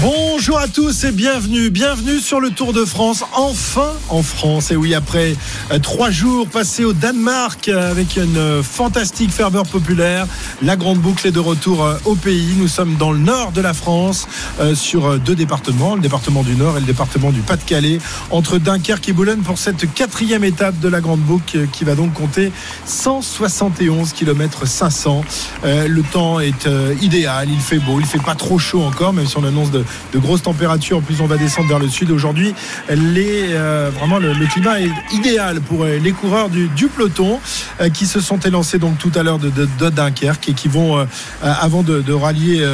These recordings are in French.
Bonjour à tous et bienvenue, bienvenue sur le Tour de France, enfin en France. Et oui, après euh, trois jours passés au Danemark euh, avec une euh, fantastique ferveur populaire, la grande boucle est de retour au pays. Nous sommes dans le nord de la France, sur deux départements, le département du Nord et le département du Pas-de-Calais, entre Dunkerque et Boulogne pour cette quatrième étape de la grande boucle qui va donc compter 171 km 500. Euh, le temps est idéal, il fait beau, il fait pas trop chaud encore, même si on annonce de, de grosses températures. En plus, on va descendre vers le sud. Aujourd'hui, euh, le, climat est idéal pour euh, les coureurs du, peloton euh, qui se sont élancés donc tout à l'heure de, Dunkerque et qui vont, avant de, rallier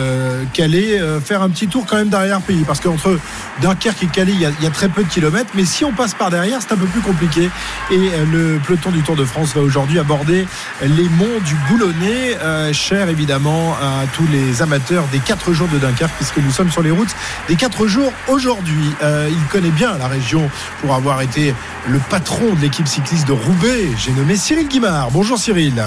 Calais, faire un petit tour quand même derrière pays. Parce qu'entre Dunkerque et Calais, il y, a, il y a très peu de kilomètres. Mais si on passe par derrière, c'est un peu plus compliqué. Et le peloton du Tour de France va aujourd'hui aborder les monts du Boulonnais, cher évidemment à tous les amateurs des 4 jours de Dunkerque, puisque nous sommes sur les routes des 4 jours aujourd'hui. Euh, il connaît bien la région pour avoir été le patron de l'équipe cycliste de Roubaix. J'ai nommé Cyril Guimard. Bonjour Cyril.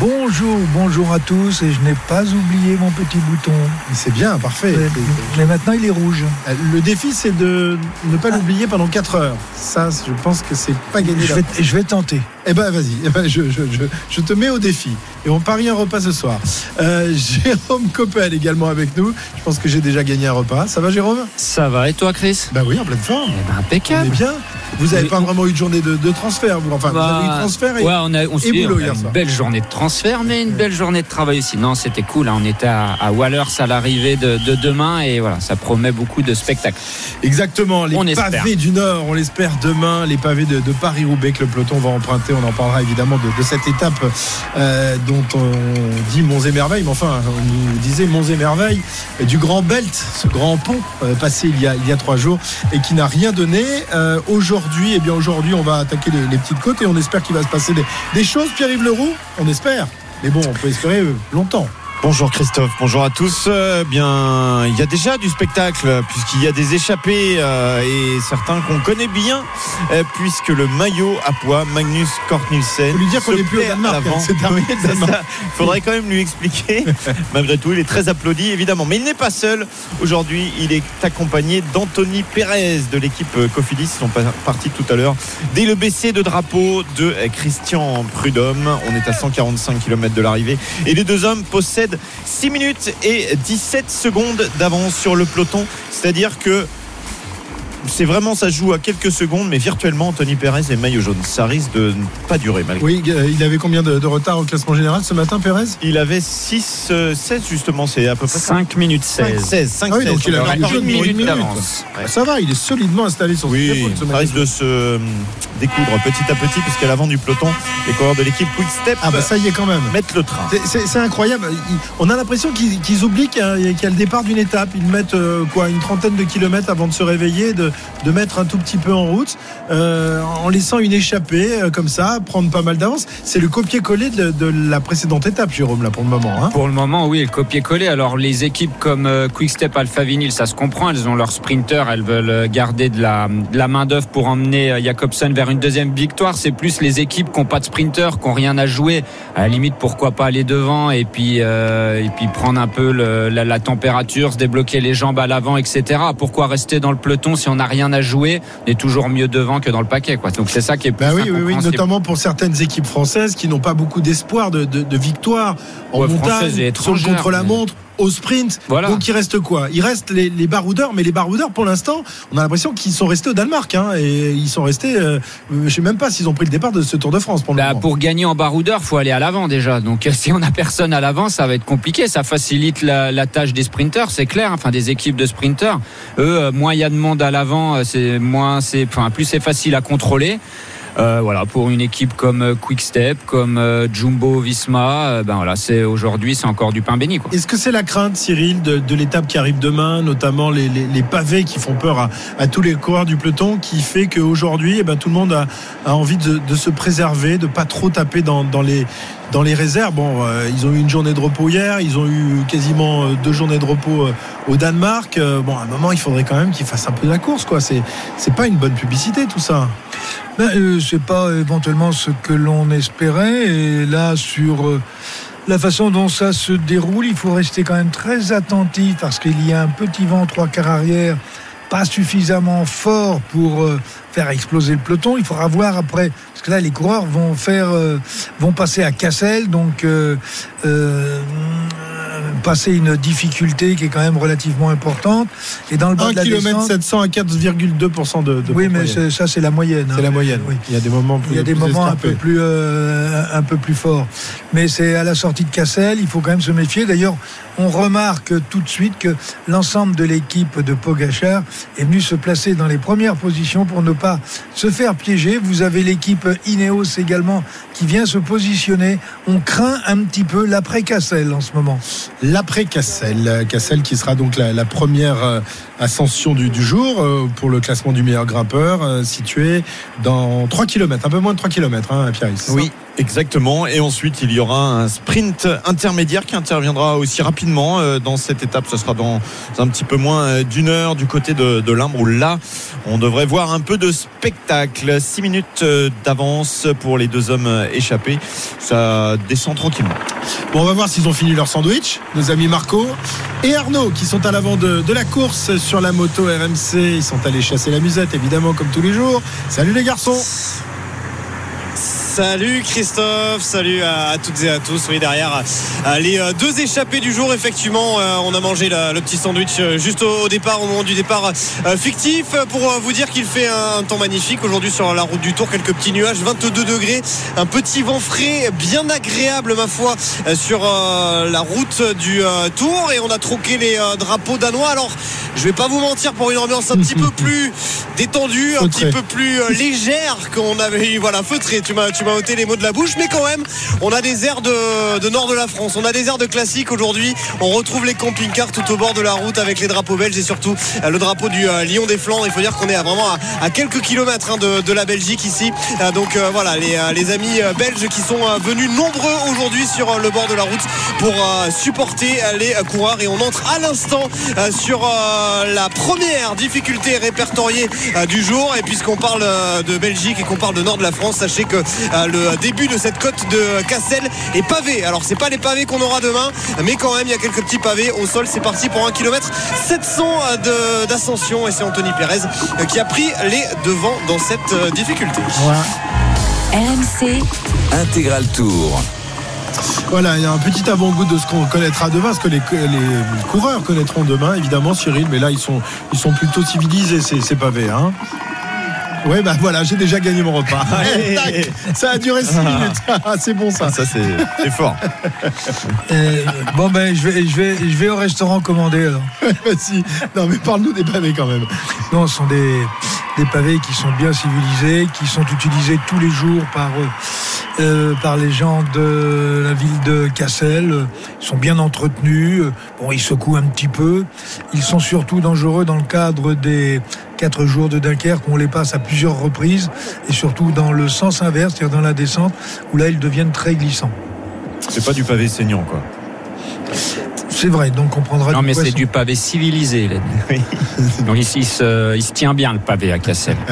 Bonjour, bonjour à tous et je n'ai pas oublié mon petit bouton. C'est bien, parfait. Mais, mais maintenant il est rouge. Euh, Le défi, c'est de ne pas l'oublier pendant 4 heures. Ça, je pense que c'est pas gagné. Je vais, je vais tenter. Eh ben vas-y, eh ben, je, je, je, je te mets au défi. Et on parie un repas ce soir. Euh, Jérôme Coppel également avec nous. Je pense que j'ai déjà gagné un repas. Ça va Jérôme? Ça va et toi Chris? Bah oui, en pleine forme. Eh ben, On est Impeccable. bien. Vous n'avez pas vraiment eu de journée de, de transfert, vous. Enfin, vous Bah, avez eu transfert et... ouais, on a, on dit, boulot on a hier une soir. belle journée de transfert, mais une belle journée de travail aussi. Non, c'était cool. hein. On était à, à Wallers à l'arrivée de, de demain et voilà, ça promet beaucoup de spectacles. Exactement, les On pavés espère. du Nord, on l'espère demain, les pavés de, de Paris-Roubaix que le peloton va emprunter. On en parlera évidemment de, cette étape euh, dont on dit Monts et Merveilles, mais enfin, on nous disait Monts et Merveilles du Grand Belt, ce grand pont euh, passé il y, a, il y a trois jours et qui n'a rien donné. Euh, aujourd'hui, eh bien aujourd'hui, on va attaquer les, les petites côtes et on espère qu'il va se passer des, des choses. Pierre-Yves Leroux, on espère. Mais bon, on peut espérer euh, longtemps. Bonjour Christophe, bonjour à tous. Euh, bien, il y a déjà du spectacle puisqu'il y a des échappés euh, et certains qu'on connaît bien euh, puisque le maillot à poids Magnus Kortnilsen. Faut lui dire qu'on n'est plus au Danemark, hein, c'est terminé le Danemark. faudrait quand même lui expliquer. Malgré tout, il est très applaudi évidemment, mais il n'est pas seul. Aujourd'hui, il est accompagné d'Anthony Pérez de l'équipe Cofidis. Ils sont partis tout à l'heure dès le BC de drapeau de Christian Prudhomme. On est à 145 km de l'arrivée et les deux hommes possèdent 6 minutes et 17 secondes d'avance sur le peloton. C'est-à-dire que c'est vraiment ça joue à quelques secondes, mais virtuellement Anthony Pérez est maillot jaune. Ça risque de ne pas durer malgré. Oui, euh, il avait combien de, de retard au classement général ce matin, Pérez? Il avait 6, 16 justement, c'est à peu près ça. 5 minutes 16. 16, 5, Ah oui, donc il a une une minute minute. d'avance. Ouais. Ça va, il est solidement installé sur Oui, ce ça risque de se hum, découdre petit à petit, puisqu'à l'avant du peloton, les coureurs de l'équipe Quick Step Ah bah ça y est quand même. mettent le train. C'est- incroyable. On a l'impression qu'ils qu'ils oublient qu'il y, a- qu'il y a le départ d'une étape. Ils mettent euh, quoi une trentaine de kilomètres avant de se réveiller, de, de mettre un tout petit peu en route, euh, en laissant une échappée euh, comme ça, prendre pas mal d'avance. C'est le copier-coller de, la précédente étape, Jérôme, là pour le moment. hein. Pour le moment, oui, le copier-coller. Alors, les équipes comme euh, Quickstep, Alpha Vinyl, ça se comprend. Elles ont leur sprinter. Elles veulent garder de la, de la main-d'œuvre pour emmener Jacobsen vers une deuxième victoire. C'est plus les équipes qui n'ont pas de sprinter, qui n'ont rien à jouer. À la limite, pourquoi pas aller devant et puis, et puis prendre un peu la, la température, se débloquer les jambes à l'avant, etc. Pourquoi rester dans le peloton si on n'a rien à jouer On est toujours mieux devant que dans le paquet. Quoi. Donc, c'est ça qui est plus Bah oui, oui, oui, notamment pour certaines équipes françaises qui n'ont pas beaucoup d'espoir de, de, de victoire en Ouais, montagne, françaises et sur le étrangères, contre-la-montre, au sprint. Voilà. Donc il reste quoi? Il reste les, les baroudeurs, mais les baroudeurs pour l'instant, on a l'impression qu'ils sont restés au Danemark, hein, et ils sont restés. euh, je sais même pas s'ils ont pris le départ de ce Tour de France pour le Bah, moment. pour gagner en baroudeur, faut aller à l'avant déjà. Donc si on a personne à l'avant, ça va être compliqué. Ça facilite la, la tâche des sprinteurs, c'est clair. Enfin, des équipes de sprinteurs. Eux, moins il y a de monde à l'avant, euh, c'est moins c'est, enfin, plus c'est facile à contrôler. Euh, voilà, pour une équipe comme euh, Quickstep, comme euh, Jumbo Visma, ben voilà, c'est aujourd'hui c'est encore du pain béni. Est-ce que c'est la crainte, Cyril, de, l'étape qui arrive demain, notamment les, pavés qui font peur à, tous les coureurs du peloton, qui fait qu'aujourd'hui, eh ben, tout le monde a, envie de, se préserver, de pas trop taper dans les dans les réserves. Bon, euh, ils ont eu une journée de repos hier, ils ont eu quasiment euh, deux journées de repos euh, au Danemark. Bon, à un moment, il faudrait quand même qu'ils fassent un peu de la course, quoi. C'est pas une bonne publicité tout ça. Ben, euh, c'est pas éventuellement ce que l'on espérait. Et là, sur la façon dont ça se déroule, il faut rester quand même très attentif parce qu'il y a un petit vent trois quarts arrière, pas suffisamment fort pour faire exploser le peloton. Il faudra voir après, que là, les coureurs vont faire, euh, vont passer à Cassel, donc euh, euh, passer une difficulté qui est quand même relativement importante. Et dans le bas 1 de la km descente, 700 à 4,2% de, de oui, mais ça c'est la moyenne. c'est hein. la moyenne. Oui. Il y a des moments plus Il y a des moments un peu plus euh, un peu plus forts, mais c'est à la sortie de Cassel, il faut quand même se méfier. D'ailleurs, on remarque tout de suite que l'ensemble de l'équipe de Pogachar est venu se placer dans les premières positions pour ne pas se faire piéger. Vous avez l'équipe Ineos également qui vient se positionner. On craint un petit peu l'après Cassel en ce moment. L'après Cassel, Cassel qui sera donc la, la première euh, ascension du, du jour euh, pour le classement du meilleur grimpeur, euh, situé dans 3 km, un peu moins de 3 km, hein, Pierre. Oui, exactement. Et ensuite, il y aura un sprint intermédiaire qui interviendra aussi rapidement euh, dans cette étape. Ce sera dans un petit peu moins d'une heure du côté de, de l'Imbre où là, on devrait voir un peu de spectacle. 6 minutes d'avance pour les deux hommes échappés. Ça descend tranquillement. Bon, on va voir s'ils ont fini leur sandwich, nos amis Marco et Arnaud qui sont à l'avant de, de la course sur la moto RMC. Ils sont allés chasser la musette, évidemment, comme tous les jours. Salut les garçons Salut Christophe, salut à, à toutes et à tous. Oui, derrière euh, les euh, deux échappés du jour, effectivement, euh, on a mangé la- le petit sandwich juste au, au départ, au moment du départ fictif, pour vous dire qu'il fait un, temps magnifique aujourd'hui sur la route du Tour. Quelques petits nuages, 22 degrés, un petit vent frais, bien agréable, ma foi, sur euh, la route du euh, Tour. Et on a troqué les euh, drapeaux danois. Alors, je vais pas vous mentir, pour une ambiance un petit peu plus détendue, un petit peu plus légère qu'on avait eu. Voilà, feutré, tu m'as, m'as ôté les mots de la bouche, mais quand même, on a des airs de, nord de la France, on a des airs de classique aujourd'hui. On retrouve les camping-cars tout au bord de la route avec les drapeaux belges et surtout euh, le drapeau du euh, Lion des Flandres. Il faut dire qu'on est à vraiment à, quelques kilomètres hein, de, la Belgique ici. Euh, donc voilà, les, amis belges qui sont venus nombreux aujourd'hui sur le bord de la route pour supporter les coureurs et on entre à l'instant sur la première difficulté répertoriée du jour et puisqu'on parle de Belgique et qu'on parle de nord de la France sachez que le début de cette côte de Cassel est pavé alors c'est pas les pavés qu'on aura demain mais quand même il y a quelques petits pavés au sol c'est parti pour un kilomètre 700 de- d'ascension et c'est Anthony Pérez euh, qui a pris les devants dans cette euh, difficulté RMC, Intégral Tour. Voilà, il y a un petit avant-goût de ce qu'on connaîtra demain, ce que les, les coureurs connaîtront demain, évidemment, Cyril, mais là, ils sont, ils sont plutôt civilisés, ces, ces pavés. Hein. Ouais, bah voilà, j'ai déjà gagné mon repas. Allez. Tac, ça a duré 6 minutes. Ah, c'est bon ça. Ça, c'est c'est fort. Euh, bon ben je vais, je vais, je vais au restaurant commander alors. Vas-y. Non, mais parle-nous des pavés quand même. Non, ce sont des, des pavés qui sont bien civilisés, qui sont utilisés tous les jours par, euh, euh, par les gens de la ville de Cassel. Ils sont bien entretenus. Bon, ils secouent un petit peu. Ils sont surtout dangereux dans le cadre des quatre jours de Dunkerque on les passe à plusieurs reprises et surtout dans le sens inverse, c'est-à-dire dans la descente où là ils deviennent très glissants. C'est pas du pavé saignant, quoi. C'est vrai, donc on prendra Non, du mais c'est du pavé civilisé. Oui. Donc ici, il se, il se tient bien le pavé à Cassel.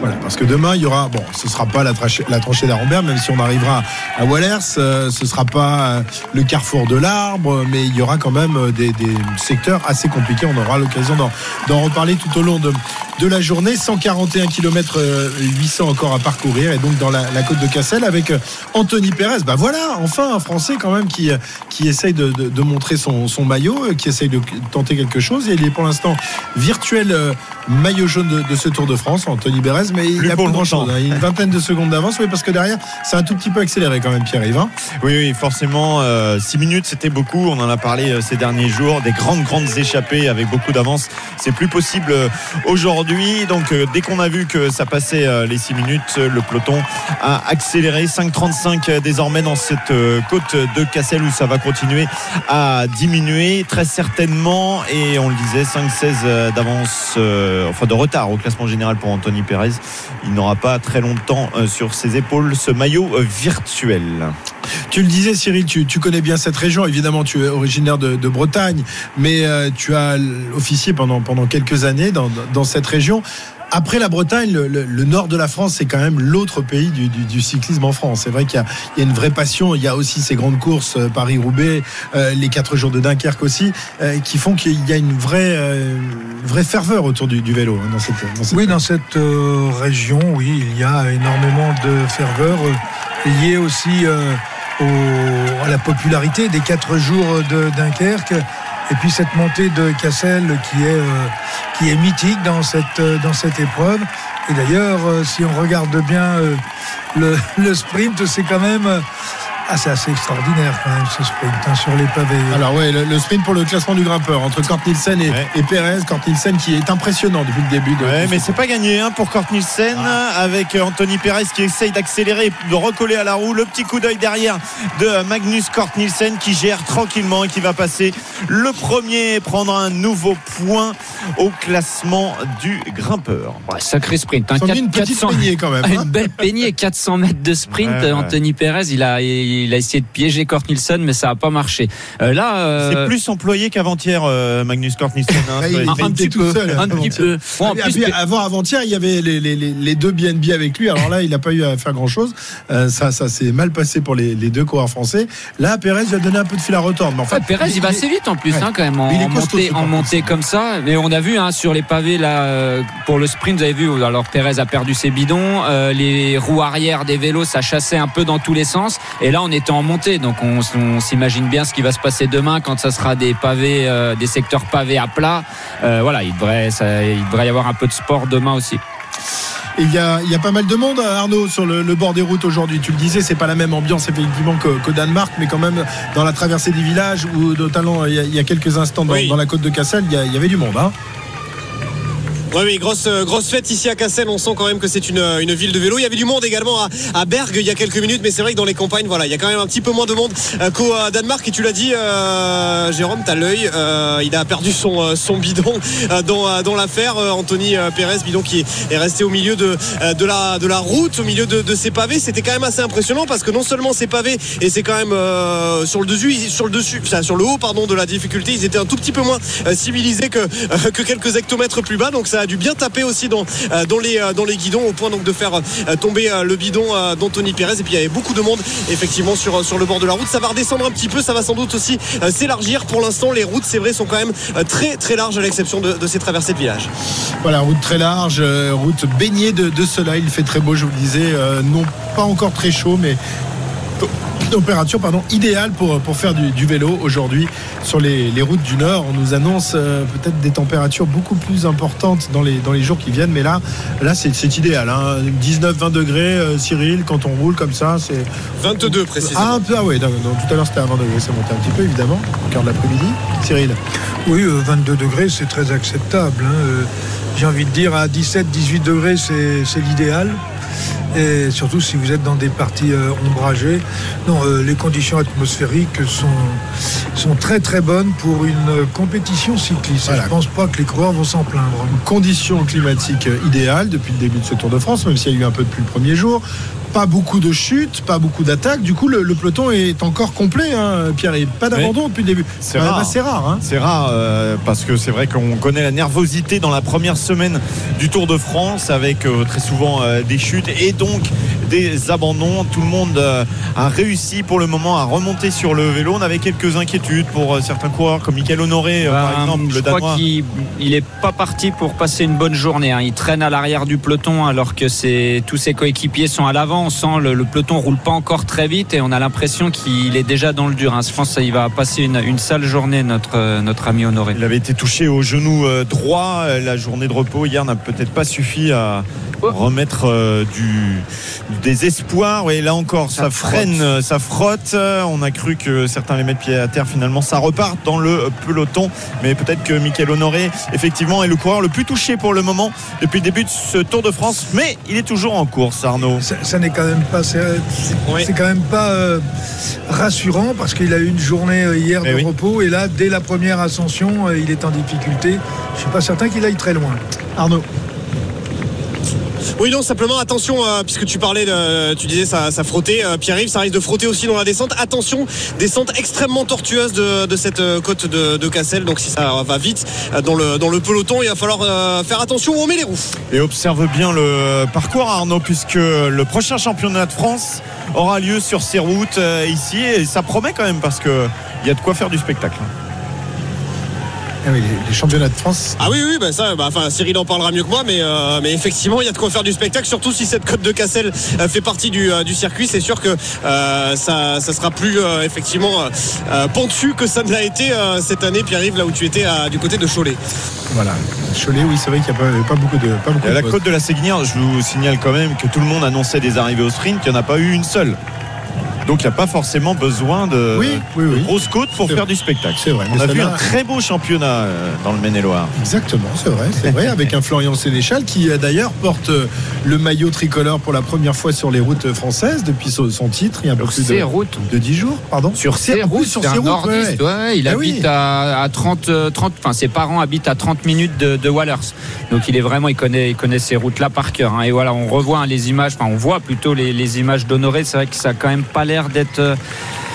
Voilà, parce que demain, il y aura, bon, ce sera pas la, trache- la tranchée d'Arambert, même si on arrivera à Wallers, euh, ce sera pas euh, le carrefour de l'arbre, mais il y aura quand même euh, des, des secteurs assez compliqués. On aura l'occasion d'en, d'en reparler tout au long de, de la journée. 141 km 800 encore à parcourir, et donc dans la, la côte de Cassel avec euh, Anthony Pérez. Bah voilà, enfin un Français quand même qui, euh, qui essaye de, de- de montrer son, son maillot, euh, qui essaye de tenter quelque chose. Et il est pour l'instant virtuel euh, maillot jaune de, de ce Tour de France, Anthony Pérez, mais il Plus n'y a pour grand chose. a une vingtaine de secondes d'avance, oui, parce que derrière, c'est un tout petit peu accéléré quand même, Pierre-Yves. hein. Oui, oui, forcément, 6 minutes, c'était beaucoup. On en a parlé euh, ces derniers jours. Des grandes, grandes échappées avec beaucoup d'avance. C'est plus possible euh, aujourd'hui. Donc, euh, dès qu'on a vu que ça passait euh, les 6 minutes, euh, le peloton a accéléré. 5,35 euh, désormais dans cette euh, côte de Cassel où ça va continuer à diminuer très certainement. Et on le disait, 5,16 euh, d'avance, euh, enfin de retard au classement général pour Anthony Pérez. Il n'aura pas très longtemps euh, sur ses épaules ce maillot virtuel. Tu le disais, Cyril, tu, connais bien cette région. Évidemment, tu es originaire de, Bretagne, mais tu as officié pendant, pendant quelques années dans, dans cette région. Après la Bretagne, le, nord de la France, c'est quand même l'autre pays du, cyclisme en France. C'est vrai qu'il y, a- une vraie passion. Il y a aussi ces grandes courses, euh, Paris-Roubaix, euh, les quatre jours de Dunkerque aussi, euh, qui font qu'il y a une vraie, vraie ferveur autour du, vélo hein, dans cette, dans cette- Oui, dans cette région, oui, il y a énormément de ferveur liée aussi au- à la popularité des quatre jours de Dunkerque. Et puis cette montée de Cassel qui est, euh, qui est mythique dans cette, euh, dans cette épreuve. Et d'ailleurs, euh, si on regarde bien euh, le, le sprint, c'est quand même ah, c'est assez extraordinaire quand même ce sprint hein, sur les pavés. Alors ouais, le, le sprint pour le classement du grimpeur entre Kort Nielsen et, Ouais. et Perez. Kort Nielsen qui est impressionnant depuis le début. De, Ouais, mais ce- c'est pas gagné hein, pour Kort Nielsen avec euh, Anthony Perez qui essaye d'accélérer, de recoller à la roue. Le petit coup d'œil derrière de Magnus Kort Nielsen qui gère tranquillement et qui va passer le premier, prendre un nouveau point au classement du grimpeur. Ouais, sacré sprint. hein. Ils ont mis Quatre- une petite 400 peignée quand même. Ah, hein. Une belle peignée, 400 mètres de sprint. Ouais, ouais. Anthony Perez, il a, il a essayé de piéger Kort Nielsen, mais ça n'a pas marché. Euh, là, euh, C'est plus employé qu'avant-hier, euh, Magnus Kort Nielsen. hein, Ouais, sur les il- un, il petit tout peu, seul, un petit peu. Bon, plus, puis, avant avant-hier, il y avait les, les- les- les deux BNB avec lui. Alors là, il n'a pas eu à faire grand-chose. Euh, ça, ça s'est mal passé pour les, les deux coureurs français. Là, Perez lui a donné un peu de fil à retordre. Mais en fait, Ouais, Perez, il va assez vite en plus, Ouais. hein, quand même, en, Il est en costaud, montée, en montée comme ça. Mais on a vu hein, sur les pavés là pour le sprint, vous avez vu. Alors Perez a perdu ses bidons, euh, les roues arrière des vélos, ça chassait un peu dans tous les sens. Et là, on était en montée, donc on, on s'imagine bien ce qui va se passer demain quand ça sera des pavés, euh, des secteurs pavés à plat. Euh, voilà, il devrait, ça- il devrait y avoir un peu de sport demain aussi. Il y a, il y a pas mal de monde, Arnaud, sur le, le bord des routes aujourd'hui. Tu le disais, c'est pas la même ambiance effectivement qu'au Danemark, mais quand même dans la traversée des villages où notamment il y a, il y a quelques instants dans, Oui. dans la côte de Cassel, il y, a- il y avait du monde. Hein. Oui, oui, grosse, euh, grosse fête ici à Cassel. On sent quand même que c'est une, une ville de vélo. Il y avait du monde également à, à Bergue il y a quelques minutes, mais c'est vrai que dans les campagnes, voilà, il y a quand même un petit peu moins de monde euh, qu'au euh, Danemark. Et tu l'as dit, euh, Jérôme, t'as l'œil. Euh, il a perdu son, euh, son bidon euh, dans, euh, dans l'affaire. Euh, Anthony euh, Pérez, bidon qui est, est resté au milieu de, euh, de, la, de la route, au milieu de, de ces pavés. C'était quand même assez impressionnant parce que non seulement ces pavés, et c'est quand même euh, sur le dessus, sur le dessus, sur le haut, pardon, de la difficulté, ils étaient un tout petit peu moins euh, civilisés que, euh, que quelques hectomètres plus bas. Donc ça dû bien taper aussi dans, euh, dans, les, euh, dans les guidons au point donc de faire euh, tomber le bidon d'Anthony Pérez. Et puis il y avait beaucoup de monde effectivement sur, sur le bord de la route. Ça va redescendre un petit peu, ça va sans doute aussi s'élargir. Pour l'instant, les routes, c'est vrai, sont quand même très très larges à l'exception de, ces traversées de village. Voilà, route très large, route baignée de, soleil. Il fait très beau, je vous le disais. non pas encore très chaud, mais température pardon, idéale pour, pour faire du, du vélo aujourd'hui sur les, les routes du Nord. On nous annonce euh, peut-être des températures beaucoup plus importantes dans les, dans les jours qui viennent, mais là, là c'est, c'est idéal. Hein. 19-20 degrés, euh, Cyril, quand on roule comme ça, c'est. 22 précisément. Ah, ah non, non, tout à l'heure c'était à 20 degrés, ça montait un petit peu évidemment, au cœur de l'après-midi. Cyril Oui, euh, 22 degrés, c'est très acceptable. hein. Euh, J'ai envie de dire à 17-18 degrés, c'est c'est l'idéal. Et surtout si vous êtes dans des parties euh, ombragées. Non, euh, les conditions atmosphériques sont, sont très très bonnes pour une euh, compétition cycliste. Voilà. Je pense pas que les coureurs vont s'en plaindre. conditions climatiques idéales depuis le début de ce Tour de France, même s'il y a eu un peu depuis le premier jour. Pas beaucoup de chutes, pas beaucoup d'attaques. Du coup, le, le peloton est encore complet, hein, Pierre. Et pas d'abandon depuis le début. C'est quand même rare. assez rare. Hein. C'est rare euh, parce que c'est vrai qu'on connaît la nervosité dans la première semaine du Tour de France avec euh, très souvent euh, des chutes et donc des abandons. Tout le monde euh, a réussi pour le moment à remonter sur le vélo. On avait quelques inquiétudes pour euh, certains coureurs comme Michael Honoré euh, par Ben, exemple, je le crois qu'il il est pas parti pour passer une bonne journée. hein. Il traîne à l'arrière du peloton alors que tous ses coéquipiers sont à l'avant. On sent le, le peloton roule pas encore très vite et on a l'impression qu'il est déjà dans le dur. hein. Je pense qu'il va passer une, une sale journée notre notre ami Honoré. Il avait été touché au genou droit. La journée de repos hier n'a peut-être pas suffi à Oh. remettre du, du désespoir. Et là encore, ça, Ça freine, frotte. euh, ça frotte. On a cru que certains les mettent pied à terre. Finalement, ça repart dans le peloton. Mais peut-être que Michael Honoré, effectivement, est le coureur le plus touché pour le moment depuis le début de ce Tour de France. Mais il est toujours en course, Arnaud. Ça, ça n'est quand même pas, c'est c'est- Oui. c'est quand même pas euh, rassurant parce qu'il a eu une journée euh, hier de oui. repos et là, dès la première ascension, il est en difficulté. Je suis pas certain qu'il aille très loin. Arnaud. Oui, non, simplement attention, euh, puisque tu parlais, de, tu disais ça, ça frottait. euh, Pierre-Yves, ça risque de frotter aussi dans la descente. Attention, descente extrêmement tortueuse de, cette euh, côte de, Cassel. Donc si ça va vite euh, dans le, dans le peloton, il va falloir euh, faire attention où on met les roues. Et observe bien le parcours Arnaud puisque le prochain championnat de France aura lieu sur ces routes euh, ici et ça promet quand même parce que il y a de quoi faire du spectacle. Ah oui, les, les championnats de France. Ah oui, oui, bah ça, bah, enfin, Cyril en parlera mieux que moi, mais, euh, mais effectivement, il y a de quoi faire du spectacle, surtout si cette côte de Cassel euh, fait partie du, euh, du circuit. C'est sûr que euh, ça, ça sera plus euh, effectivement pentu que ça ne l'a été euh, cette année, Pierre-Yves, là où tu étais à- du côté de Cholet. Voilà. Cholet, oui, c'est vrai qu'il n'y a pas, pas beaucoup de. Pas beaucoup Et à de la côte de la Séguinière, je vous signale quand même que tout le monde annonçait des arrivées au sprint, il n'y en a pas eu une seule. Donc il n'y a pas forcément besoin de, Oui, oui, de grosses côtes pour faire vrai. du spectacle. C'est vrai, On a vu un très beau championnat euh, dans le Maine-et-Loire. Exactement, c'est vrai, c'est vrai, avec un Florian Sénéchal qui euh, d'ailleurs porte euh, le maillot tricolore pour la première fois sur les routes françaises depuis son, titre il y a un peu Sur plus ces de, routes. de 10 jours, pardon. Sur Ces- ses routes, sur un routes, nordiste, ouais. ouais, il Ah habite oui. à, à 30, euh, 30, enfin ses parents habitent à 30 minutes de, de Wallers. Donc il est vraiment, il connaît, il connaît ces routes-là par cœur. hein. Et voilà, on revoit hein, les images, enfin on voit plutôt les, les images d'Honoré. C'est vrai que ça a quand même pas l'air d'être euh,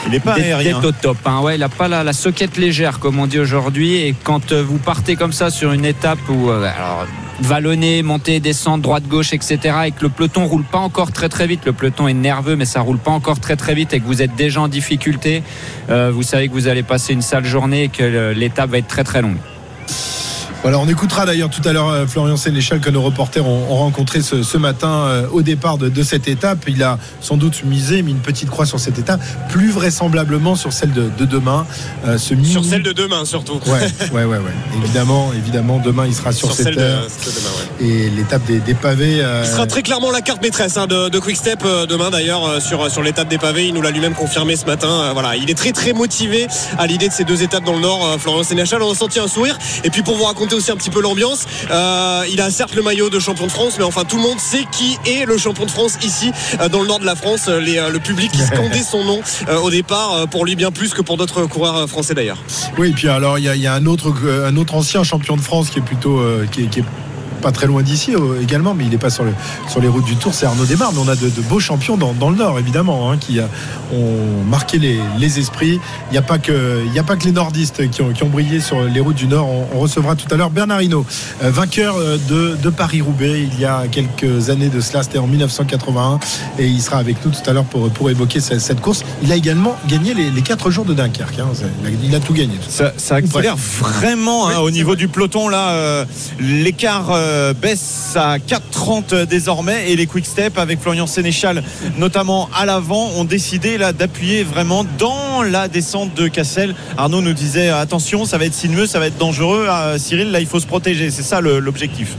Il n'est pas d'être- aérien. d'être au top. hein. Ouais, il a pas la, la soquette légère comme on dit aujourd'hui. Et quand euh, vous partez comme ça sur une étape où euh, alors vallonner, monter, descendre, droite, gauche, etc. Et que le peloton roule pas encore très très vite. Le peloton est nerveux, mais ça roule pas encore très très vite. Et que vous êtes déjà en difficulté, euh, vous savez que vous allez passer une sale journée et que l'étape va être très très longue. Voilà, on écoutera d'ailleurs tout à l'heure euh, Florian Sénéchal que nos reporters ont, ont rencontré ce, ce matin euh, au départ de, de cette étape. Il a sans doute misé, mis une petite croix sur cette étape, plus vraisemblablement sur celle de, de demain. Euh, ce mini- Sur celle de demain, surtout. Ouais, ouais, ouais, ouais. Évidemment, évidemment, demain il sera sur, Sur cette celle de, heure. celle de demain, ouais. Et l'étape des, des pavés. euh, Il sera très clairement la carte maîtresse hein, de, Quick Step demain d'ailleurs sur, sur l'étape des pavés. Il nous l'a lui-même confirmé ce matin. Voilà, il est très très motivé à l'idée de ces deux étapes dans le Nord. Florian Sénéchal, on a senti un sourire. Et puis pour vous raconter aussi un petit peu l'ambiance, euh, il a certes le maillot de champion de France, mais enfin tout le monde sait qui est le champion de France ici euh, dans le Nord de la France. Euh, le public qui scandait son nom au départ pour lui bien plus que pour d'autres coureurs français d'ailleurs. Oui, et puis alors il y a, un autre ancien champion de France qui est plutôt qui, pas très loin d'ici euh, également, mais il n'est pas sur, le, sur les routes du Tour, c'est Arnaud Desmar. Mais on a de, de beaux champions dans, dans le Nord, évidemment, hein, qui ont marqué les, les esprits. Il n'y a, pas que- y a pas que les nordistes qui ont, qui ont brillé sur les routes du Nord. On, on recevra tout à l'heure Bernard Hinault, euh, vainqueur euh, de, de Paris-Roubaix il y a quelques années de cela, c'était en 1981, et il sera avec nous tout à l'heure pour, pour évoquer cette, cette course. Il a également gagné les, les 4 jours de Dunkerque. hein. Il, a, il a tout gagné. Ça, ça accélère vraiment hein, Oui, au niveau vrai. du peloton. Là, euh, l'écart euh, baisse à 4,30 désormais et les quick step avec Florian Sénéchal, notamment à l'avant, ont décidé là d'appuyer vraiment dans la descente de Cassel. Arnaud nous disait attention, ça va être sinueux, ça va être dangereux. Ah, Cyril, là, il faut se protéger. C'est ça l'objectif.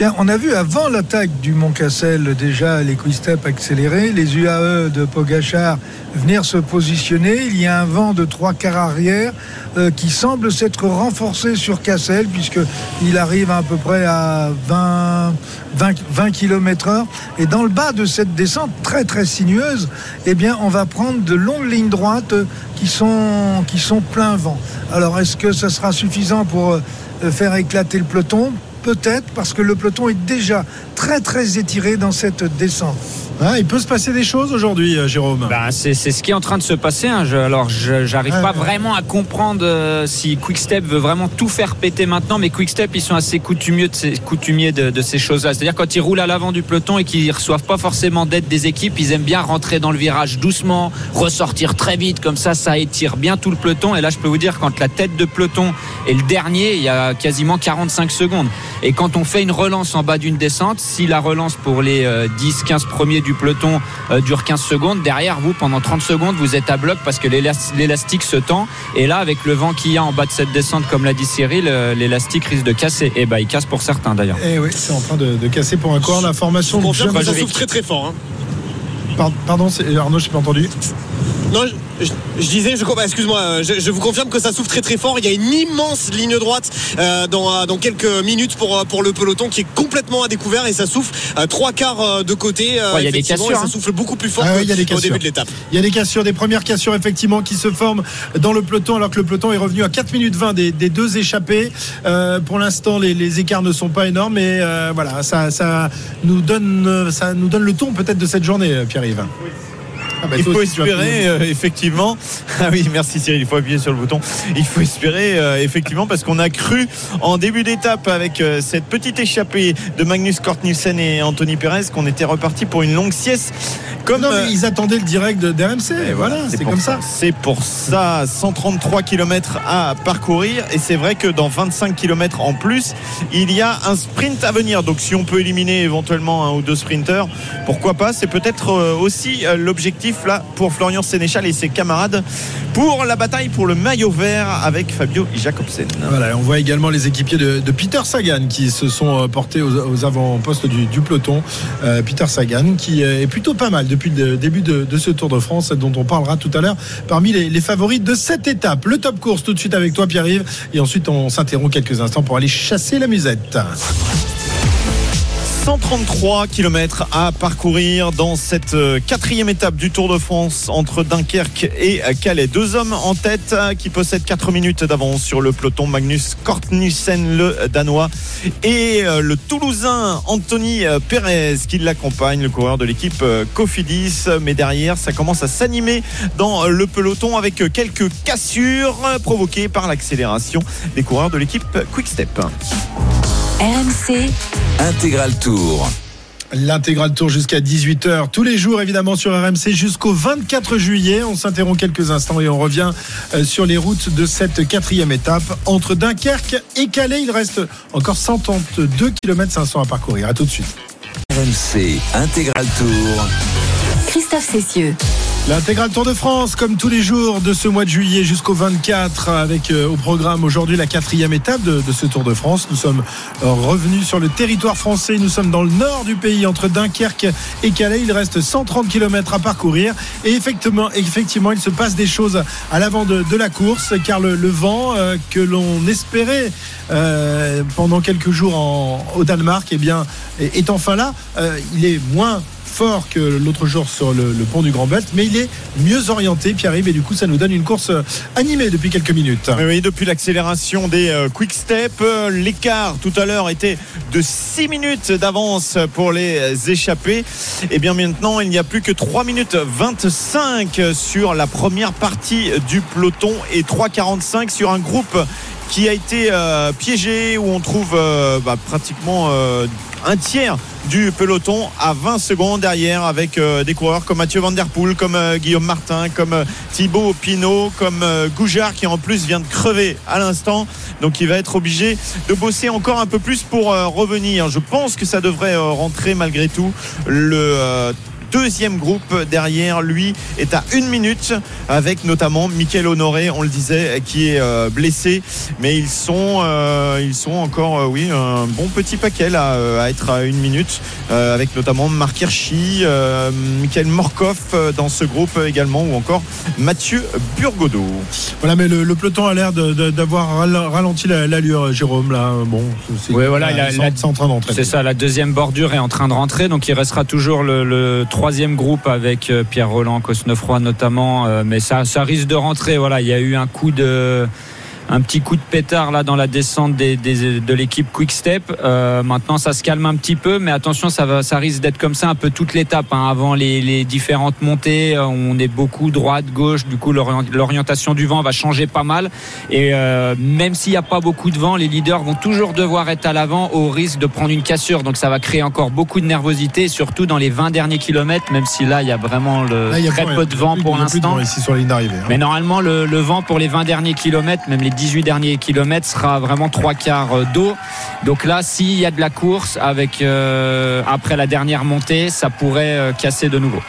On a vu avant l'attaque du Mont Cassel déjà les quick step accélérés, les UAE de Pogachar venir se positionner. Il y a un vent de trois quarts arrière euh, qui semble s'être renforcé sur Cassel puisque il arrive à peu près à 20, 20, 20 km heure. Et dans le bas de cette descente très très sinueuse, eh bien, on va prendre de longues lignes droites euh, qui sont, qui sont plein vent. Alors, est-ce que ça sera suffisant pour euh, faire éclater le peloton? Peut-être parce que le peloton est déjà très très étiré dans cette descente. Ah, il peut se passer des choses aujourd'hui, euh, Jérôme. Ben, c'est ce qui est en train de se passer. hein. Je- alors, je j'arrive Ouais, pas ouais. vraiment à comprendre euh, si Quickstep veut vraiment tout faire péter maintenant, mais Quickstep, ils sont assez coutumiers de ces, coutumiers de, de ces choses-là. C'est-à-dire quand ils roulent à l'avant du peloton et qu'ils reçoivent pas forcément d'aide des équipes, ils aiment bien rentrer dans le virage doucement, ressortir très vite, comme ça, ça étire bien tout le peloton. Et là, je peux vous dire, quand la tête de peloton est le dernier, il y a quasiment 45 secondes. Et quand on fait une relance en bas d'une descente, si la relance pour les 10-15 premiers du peloton euh, dure 15 secondes, derrière vous, pendant 30 secondes, vous êtes à bloc parce que l'élas- l'élastique se tend. Et là, avec le vent qu'il y a en bas de cette descente, comme l'a dit Cyril, euh, l'élastique risque de casser. Et bah, il casse pour certains d'ailleurs. Eh oui, c'est en train de, de casser pour un corps la formation. confirme que ça souffle très très fort. hein. Par- Pardon, c'est- Arnaud, je n'ai pas entendu. Non, je, je- je disais, je, excuse-moi, euh, je, je vous confirme que ça souffle très très fort. Il y a une immense ligne droite euh, dans, euh, dans quelques minutes pour, pour le peloton qui est complètement à découvert et ça souffle euh, trois quarts de côté. euh, Ouais, il y a des effectivement, cassures, et ça hein. souffle beaucoup plus fort Ah que- ouais, il y a des au cassures. début de l'étape. Il y a des cassures, des premières cassures effectivement qui se forment dans le peloton alors que le peloton est revenu à 4 minutes 20 des, des deux échappés. Euh, pour l'instant, les, les écarts ne sont pas énormes, mais euh, voilà, ça, ça nous donne, ça nous donne le ton peut-être de cette journée, Pierre-Yves. Ah bah, Il faut espérer, euh, effectivement. Ah oui, merci Cyril, il faut appuyer sur le bouton. Il faut espérer, euh, effectivement, parce qu'on a cru en début d'étape avec euh, cette petite échappée de Magnus Cort Nielsen et Anthony Perez qu'on était reparti pour une longue sieste. Comme, Non, euh, mais ils attendaient le direct de d'RMC. Et Voilà, c'est comme ça. C'est pour ça, 133 km à parcourir. Et c'est vrai que dans 25 km en plus, il y a un sprint à venir. Donc si on peut éliminer éventuellement un ou deux sprinteurs, pourquoi pas C'est peut-être euh, aussi euh, là pour Florian Sénéchal et ses camarades pour la bataille pour le maillot vert avec Fabio Jacobsen. Voilà, on voit également les équipiers de, Peter Sagan qui se sont euh, portés aux, avant-postes du, peloton. Euh, Peter Sagan qui euh, est plutôt pas mal depuis le début de, de ce Tour de France dont on parlera tout à l'heure parmi les, les favoris de cette étape. Le top course tout de suite avec toi Pierre-Yves et ensuite on s'interrompt quelques instants pour aller chasser la musette. 133 km à parcourir dans cette euh, quatrième étape du Tour de France entre Dunkerque et Calais. Deux hommes en tête euh, qui possèdent 4 minutes d'avance sur le peloton. Magnus Kortnissen, le Danois, et euh, le Toulousain Anthony Perez qui l'accompagne, le coureur de l'équipe Cofidis. Mais derrière, ça commence à s'animer dans le peloton avec quelques cassures provoquées par l'accélération des coureurs de l'équipe Quickstep. RMC, Intégral Tour. L'intégral tour jusqu'à 18h tous les jours évidemment sur RMC jusqu'au 24 juillet. On s'interrompt quelques instants et on revient euh, sur les routes de cette quatrième étape entre Dunkerque et Calais. Il reste encore 132 km 500 à parcourir. À tout de suite. RMC Intégral Tour. Christophe Cessieux. L'intégral Tour de France, comme tous les jours de ce mois de juillet jusqu'au 24, avec euh, au programme aujourd'hui la quatrième étape de, ce Tour de France. Nous sommes euh, revenus sur le territoire français. Nous sommes dans le nord du pays, entre Dunkerque et Calais. Il reste 130 km à parcourir. Et effectivement, effectivement il se passe des choses à l'avant de, la course, car le, vent euh, que l'on espérait pendant quelques jours en- au Danemark, eh bien, est, enfin là. Il est moins que l'autre jour sur le, pont du Grand Belt, mais il est mieux orienté, Pierre-Yves, et du coup, ça nous donne une course euh, animée depuis quelques minutes. Oui, oui, depuis l'accélération des euh, quick step, euh, l'écart tout à l'heure était de 6 minutes d'avance pour les euh, échappés. Et bien maintenant, il n'y a plus que 3 minutes 25 sur la première partie du peloton et 3,45 sur un groupe qui a été euh, piégé où on trouve euh, bah, pratiquement euh, un tiers du peloton à 20 secondes derrière avec euh, des coureurs comme Mathieu Van Der Poel, comme euh, Guillaume Martin, comme euh, Thibaut Pinot, comme Goujard qui en plus vient de crever à l'instant. Donc il va être obligé de bosser encore un peu plus pour revenir. Je pense que ça devrait rentrer malgré tout. Le deuxième groupe derrière lui est à une minute avec notamment Mickaël Honoré on le disait qui est euh, blessé mais ils sont euh, ils sont encore euh, oui un bon petit paquet là à être à une minute euh, avec notamment Marc Hirschi euh, Michael Morkov dans ce groupe également ou encore Mathieu Burgodeau Voilà, mais le, le peloton a l'air d'avoir ral- ralenti la- l'allure, Jérôme, là. Bon, c'est Ouais, voilà, en train d'entrer. C'est ça, la deuxième bordure est en train de rentrer, donc il restera toujours le, le troisième groupe avec euh, Pierre Roland, Cosnefroy notamment, euh, mais ça, ça risque de rentrer. Voilà, il y a eu un coup de un petit coup de pétard là dans la descente des, des- de l'équipe Quick Step. Euh, maintenant, ça se calme un petit peu, mais attention, ça, va, ça risque d'être comme ça un peu toute l'étape. hein. Avant les, les différentes montées, euh, on est beaucoup droite, gauche. Du coup, l'orient- l'orientation du vent va changer pas mal. Et euh, même s'il n'y a pas beaucoup de vent, les leaders vont toujours devoir être à l'avant au risque de prendre une cassure. Donc, ça va créer encore beaucoup de nervosité, surtout dans les 20 derniers kilomètres, même si là, il y a vraiment le Là, il y a très peu de vent pour l'instant. hein. Mais normalement, le, le vent pour les 20 derniers kilomètres, même les 18 derniers kilomètres, sera vraiment trois quarts euh, d'eau. Donc là, s'il y a de la course avec euh, après la dernière montée, ça pourrait euh, casser de nouveau.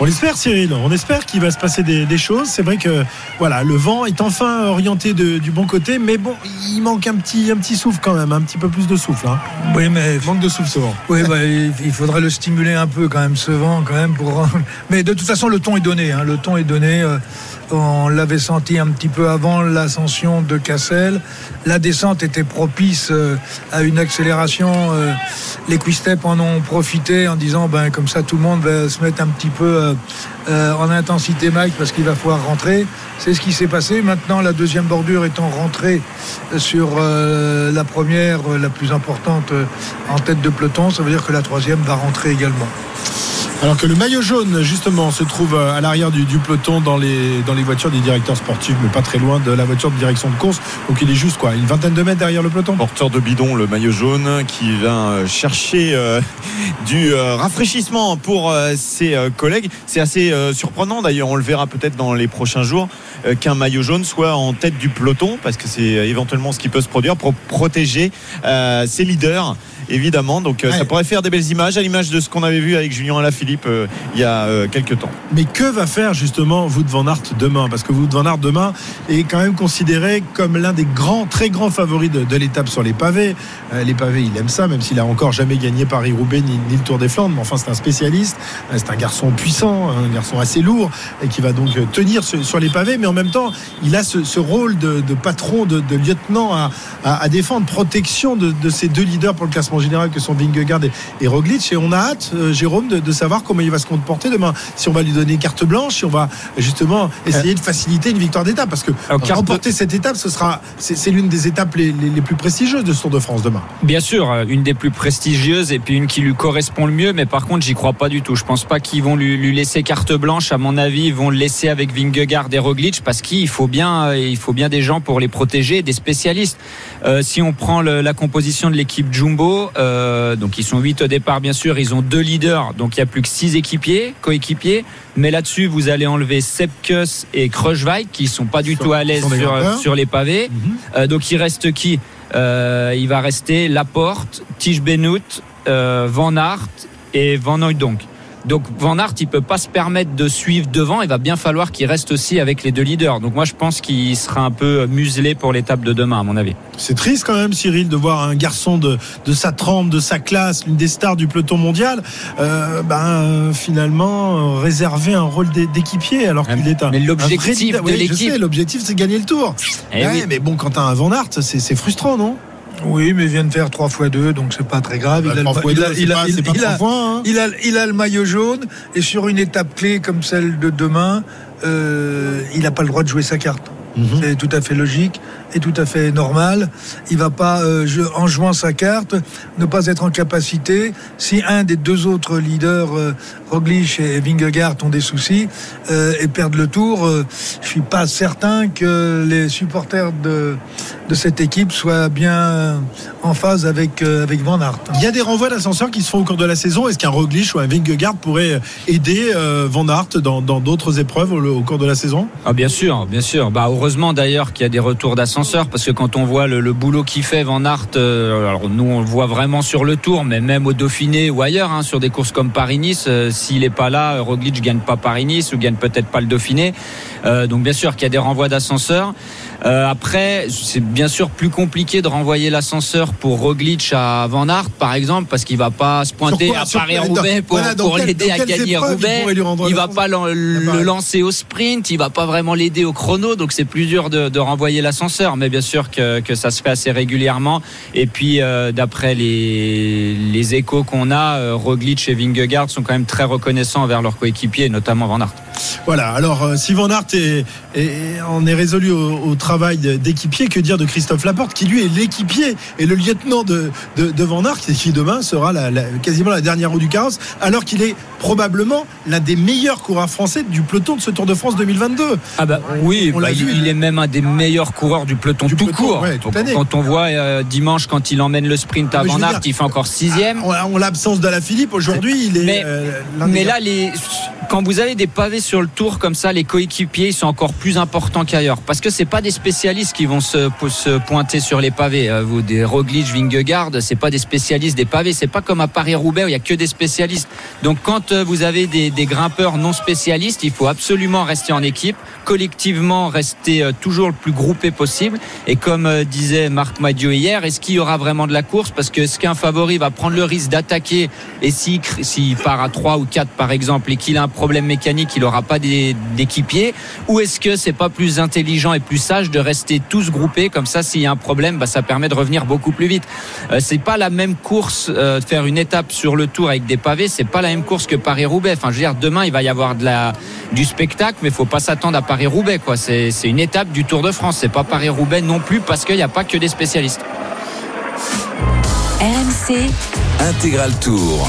On l'espère, Cyril. On espère qu'il va se passer des, des choses. C'est vrai que voilà, le vent est enfin orienté de- du bon côté, mais bon, il manque un petit, un petit souffle quand même, un petit peu plus de souffle. hein. Oui, mais Il manque de souffle ce vent. Oui, bah, il il faudrait le stimuler un peu quand même, ce vent, quand même. Pour... Mais de toute façon, le ton est donné. hein. Le ton est donné. euh, On l'avait senti un petit peu avant l'ascension de Cassel. La descente était propice euh, à une accélération. euh, Les Quick-Step en ont profité en disant, ben, comme ça, tout le monde va se mettre un petit peu euh, en intensité max parce qu'il va falloir rentrer. C'est ce qui s'est passé. Maintenant, la deuxième bordure étant rentrée sur la première, la plus importante en tête de peloton, ça veut dire que la troisième va rentrer également. Alors que le maillot jaune, justement, se trouve à l'arrière du, peloton dans les, dans les voitures des directeurs sportifs, mais pas très loin de la voiture de direction de course. Donc il est juste quoi, une vingtaine de mètres derrière le peloton. Porteur de bidon, le maillot jaune, qui vient euh, chercher euh, du euh, rafraîchissement pour ses collègues. C'est assez surprenant d'ailleurs, on le verra peut-être dans les prochains jours, qu'un maillot jaune soit en tête du peloton, parce que c'est éventuellement ce qui peut se produire pour protéger ses leaders. Évidemment, donc euh, Ouais. ça pourrait faire des belles images, à l'image de ce qu'on avait vu avec Julien Alaphilippe euh, il y a euh, quelques temps. Mais que va faire justement Wout van Aert demain? Parce que Wout van Aert demain est quand même considéré comme l'un des grands, très grands favoris de, de l'étape sur les pavés. Les pavés, il aime ça, même s'il a encore jamais gagné Paris-Roubaix ni, ni le Tour des Flandres. Mais enfin, c'est un spécialiste. C'est un garçon puissant, un garçon assez lourd et qui va donc tenir sur, sur les pavés. Mais en même temps, il a ce, ce rôle de, de patron, de, de lieutenant à, à- à défendre, protection de, de ces deux leaders pour le classement général que sont Vingegaard et, et Roglic. Et on a hâte, euh, Jérôme, de, de savoir comment il va se comporter demain. Si on va lui donner carte blanche, si on va justement essayer de faciliter une victoire d'étape. Parce que Alors, remporter cette étape, ce sera, c'est l'une des étapes les, les- les plus prestigieuses de ce Tour de France demain. Bien sûr, euh, une des plus prestigieuses et puis une qui lui correspond le mieux, mais par contre, j'y crois pas du tout. Je pense pas qu'ils vont lui, lui laisser carte blanche. À mon avis, ils vont le laisser avec Vingegaard et Roglic parce qu'il faut bien, euh, il faut bien des gens pour les protéger, des spécialistes. Euh, si on prend le- la composition de l'équipe Jumbo, euh, donc ils sont huit au départ, bien sûr, ils ont deux leaders, donc il y a plus que six équipiers, coéquipiers. Mais là-dessus, vous allez enlever Sepkus et Kruijswijk qui sont pas du Sont- tout à l'aise sur, les pavés. Euh, donc il reste qui? Euh, Il va rester Laporte, Tige Benoît, euh, Van Aert et Van Hooydonk. Donc Van Aert, il peut pas se permettre de suivre devant. Il va bien falloir qu'il reste aussi avec les deux leaders. Donc moi, je pense qu'il sera un peu muselé pour l'étape de demain, à mon avis. C'est triste quand même, Cyril, de voir un garçon de, de sa trempe, de sa classe, l'une des stars du peloton mondial, euh, ben, euh, finalement euh, réserver un rôle d'é- d'équipier alors qu'il est un. Mais l'objectif de Oui, l'équipe- L'objectif, c'est de gagner le tour. Eh Ouais, oui. Mais bon, quand t'as un Van Aert, c'est frustrant, non? Oui, mais il vient de faire 3 fois 2, donc c'est pas très grave. Bah, il, a le maillot jaune, et sur une étape clé comme celle de demain, euh, il n'a pas le droit de jouer sa carte. Mhm. C'est tout à fait logique et tout à fait normal. Il va pas, euh, je- en jouant sa carte, ne pas être en capacité, si un des deux autres leaders, euh, Roglic et Vingegaard, ont des soucis euh, et perdent le tour, euh, je suis pas certain que les supporters de, de cette équipe soient bien en phase avec, euh, avec Van Aert. Il y a des renvois d'ascenseurs qui se font au cours de la saison. Est-ce qu'un Roglic ou un Vingegaard pourrait aider euh, Van Aert dans dans d'autres épreuves au, au cours de la saison? Ah bien sûr, bien sûr. Bah heureusement d'ailleurs qu'il y a des retours parce que quand on voit le, le boulot qu'il fait Van Aert, euh, alors nous on le voit vraiment sur le Tour, mais même au Dauphiné ou ailleurs, hein, sur des courses comme Paris-Nice, euh, s'il est pas là, Roglic gagne pas Paris-Nice ou gagne peut-être pas le Dauphiné. Euh, donc bien sûr qu'il y a des renvois d'ascenseur. Après, c'est bien sûr plus compliqué de renvoyer l'ascenseur pour Roglic à Van Aert, par exemple, parce qu'il va pas se pointer quoi à Paris-Roubaix pour, voilà, l'aider à gagner il Roubaix. rendre Il va pas le lancer au sprint, il va pas vraiment l'aider au chrono, donc c'est plus dur de, de renvoyer l'ascenseur. Mais bien sûr que, que ça se fait assez régulièrement. Et puis, euh, d'après les, les échos qu'on a, euh, Roglic et Vingegaard sont quand même très reconnaissants envers leurs coéquipiers, notamment Van Aert. Voilà, alors euh, si Van Aert est, est- en est résolu au, au travail d'équipier, que dire de Christophe Laporte, qui lui est l'équipier et le lieutenant de, de, de Van Aert, qui demain sera la- la- quasiment la dernière roue du carrosse, alors qu'il est probablement l'un des meilleurs coureurs français du peloton de ce Tour de France 2022. Ah bah oui, On bah, il il- est même un des meilleurs coureurs du peloton Du tout peloton, court. ouais, toute Donc, l'année. quand on voit euh, dimanche quand il emmène le sprint à Van Aert, il fait encore sixième. On a on l'absence de la Philippe, aujourd'hui il est Mais- euh, Mais là, les, quand vous avez des pavés sur le tour comme ça, les coéquipiers ils sont encore plus importants qu'ailleurs parce que c'est pas des spécialistes qui vont se, se pointer sur les pavés. Euh, Vous des Roglic, Vingegaard, c'est pas des spécialistes des pavés. C'est pas comme à Paris Roubaix où il y a que des spécialistes. Donc quand euh, vous avez des, des grimpeurs non spécialistes, il faut absolument rester en équipe, collectivement rester euh, toujours le plus groupé possible. Et comme euh, disait Marc Madio hier, est-ce qu'il y aura vraiment de la course? Parce que est-ce qu'un favori va prendre le risque d'attaquer? Et s'il part à 3 ou 4 par exemple et qu'il a un problème mécanique, il n'aura pas d'équipier? Ou est-ce que c'est pas plus intelligent et plus sage de rester tous groupés? Comme ça s'il y a un problème, bah, ça permet de revenir beaucoup plus vite. Euh, c'est pas la même course euh, faire une étape sur le tour avec des pavés, c'est pas la même course que Paris-Roubaix. Enfin, je veux dire, demain il va y avoir du spectacle, mais faut pas s'attendre à Paris-Roubaix c'est une étape du Tour de France, c'est pas Paris-Roubaix non plus parce qu'il n'y a pas que des spécialistes. RMC, Intégral Tour.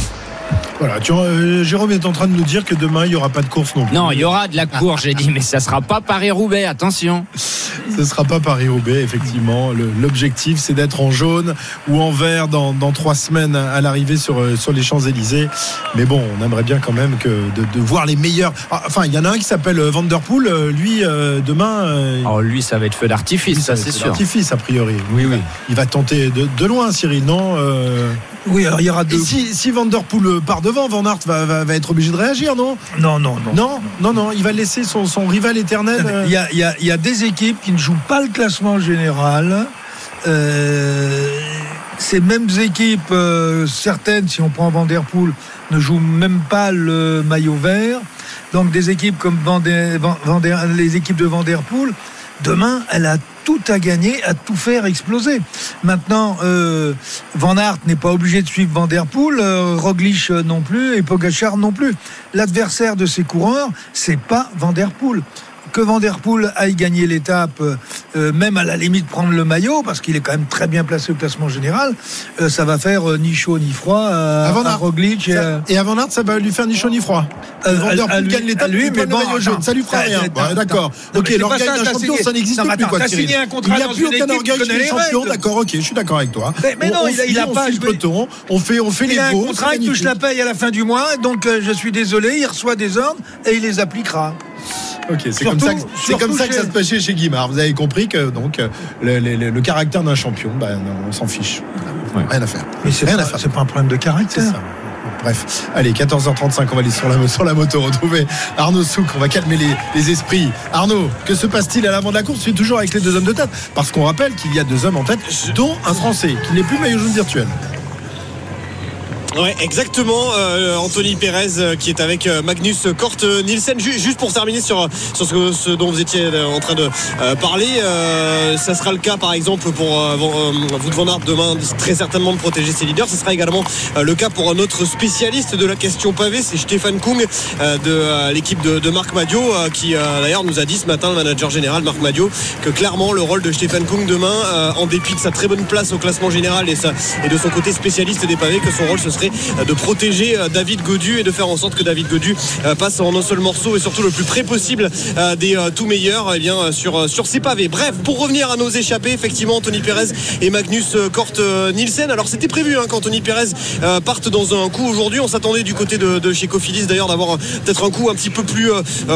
Voilà, tu, euh, Jérôme est en train de nous dire que demain il n'y aura pas de course non plus. Non, il y aura de la course, j'ai dit, mais ça sera pas Paris-Roubaix, attention. Ce ne sera pas Paris-Roubaix, effectivement. L'objectif, c'est d'être en jaune ou en vert dans, dans trois semaines à l'arrivée sur, euh, sur les Champs-Élysées. Mais bon, on aimerait bien quand même que de, de voir les meilleurs. Ah, Enfin, il y en a un qui s'appelle euh, Van Der Poel. euh, Lui, euh, demain. euh, Oh, lui, ça va être feu d'artifice, ça c'est sûr. l'artifice, a priori. Oui, oui. Il va tenter de, de loin, Cyril, non Oui, alors il y aura Et deux. si, si Van Der Poel part devant, Van Aert va, va, va être obligé de réagir, non? Non, non, non. Non, non, non. Il va laisser son, son rival éternel. euh, Il y, a, il y a- il y a des équipes qui ne jouent pas le classement général. Euh, ces mêmes équipes, euh, certaines, si on prend Van Der Poel, ne jouent même pas le maillot vert. Donc des équipes comme Van Der- Van- Van Der- les équipes de Van Der Poel, demain, elle a tout à gagner, à tout faire exploser. Maintenant, euh, Van Aert n'est pas obligé de suivre Van Der Poel, euh, Roglic euh, non plus et Pogachar non plus. L'adversaire de ces coureurs, c'est pas Van Der Poel que Van Der Poel aille gagner l'étape, euh, même à la limite prendre le maillot, parce qu'il est quand même très bien placé au classement général, euh, ça va faire euh, ni chaud ni froid à, À Van à. Roglic. et Ça- à- Et avant Aert, ça va lui faire ni chaud ni froid. Euh, à lui- gagne l'étape, lui, mais bon, maillot jaune. Ça lui fera rien. attends. D'accord. Ok, l'orgueil d'un champion, ça n'existe plus, quoi, signé un contrat Il n'y a plus aucun orgueil chez règles. D'accord, ok, je suis d'accord avec toi. Mais- mais On- non, on il a- pas peloton, on fait, les a un beaux, contrat, il touche la paye à la fin du mois, donc euh, je suis désolé, il reçoit des ordres et il les appliquera. Ok, c'est comme ça que, c'est comme ça que chez- ça se passait chez Guimard. Vous avez compris que donc euh, le, le- le- le caractère d'un champion, ben, on s'en fiche. Rien à faire. Mais c'est Rien pas, à faire. c'est pas un problème de C'est caractère. ça. Bref, allez, 14h35, on va aller sur la, sur la moto retrouver Arnaud Souk, on va calmer les, les esprits. Arnaud, que se passe-t-il à l'avant de la course? Tu es toujours avec les deux hommes de tête, parce qu'on rappelle qu'il y a deux hommes en tête, dont un Français, qui n'est plus maillot jaune virtuel. Ouais, exactement. euh, Anthony Pérez euh, qui est avec euh, Magnus Kort Nielsen. Ju- juste pour terminer sur, sur ce, ce dont vous étiez euh, en train de euh, parler, euh, ça sera le cas par exemple pour euh, Wout van demain, très certainement de protéger ses leaders. Ce sera également le cas pour un autre spécialiste de la question pavée, c'est Stéphane Kung de l'équipe de, de Marc Madio qui d'ailleurs nous a dit ce matin, le manager général Marc Madio, que clairement le rôle de Stéphane Kung demain, en dépit de sa très bonne place au classement général et, sa- et de son côté spécialiste des pavés, que son rôle ce serait euh, de protéger euh, David Godu et de faire en sorte que David Godu euh, passe en un seul morceau et surtout le plus près possible des tout meilleurs eh bien, sur, sur ces pavés. Bref, pour revenir à nos échappés, effectivement, Anthony Pérez et Magnus euh, Nielsen. Alors c'était prévu hein, qu'Anthony Pérez parte dans un coup aujourd'hui. On s'attendait du côté de, de chez Cofidis d'ailleurs d'avoir peut-être un coup un petit peu plus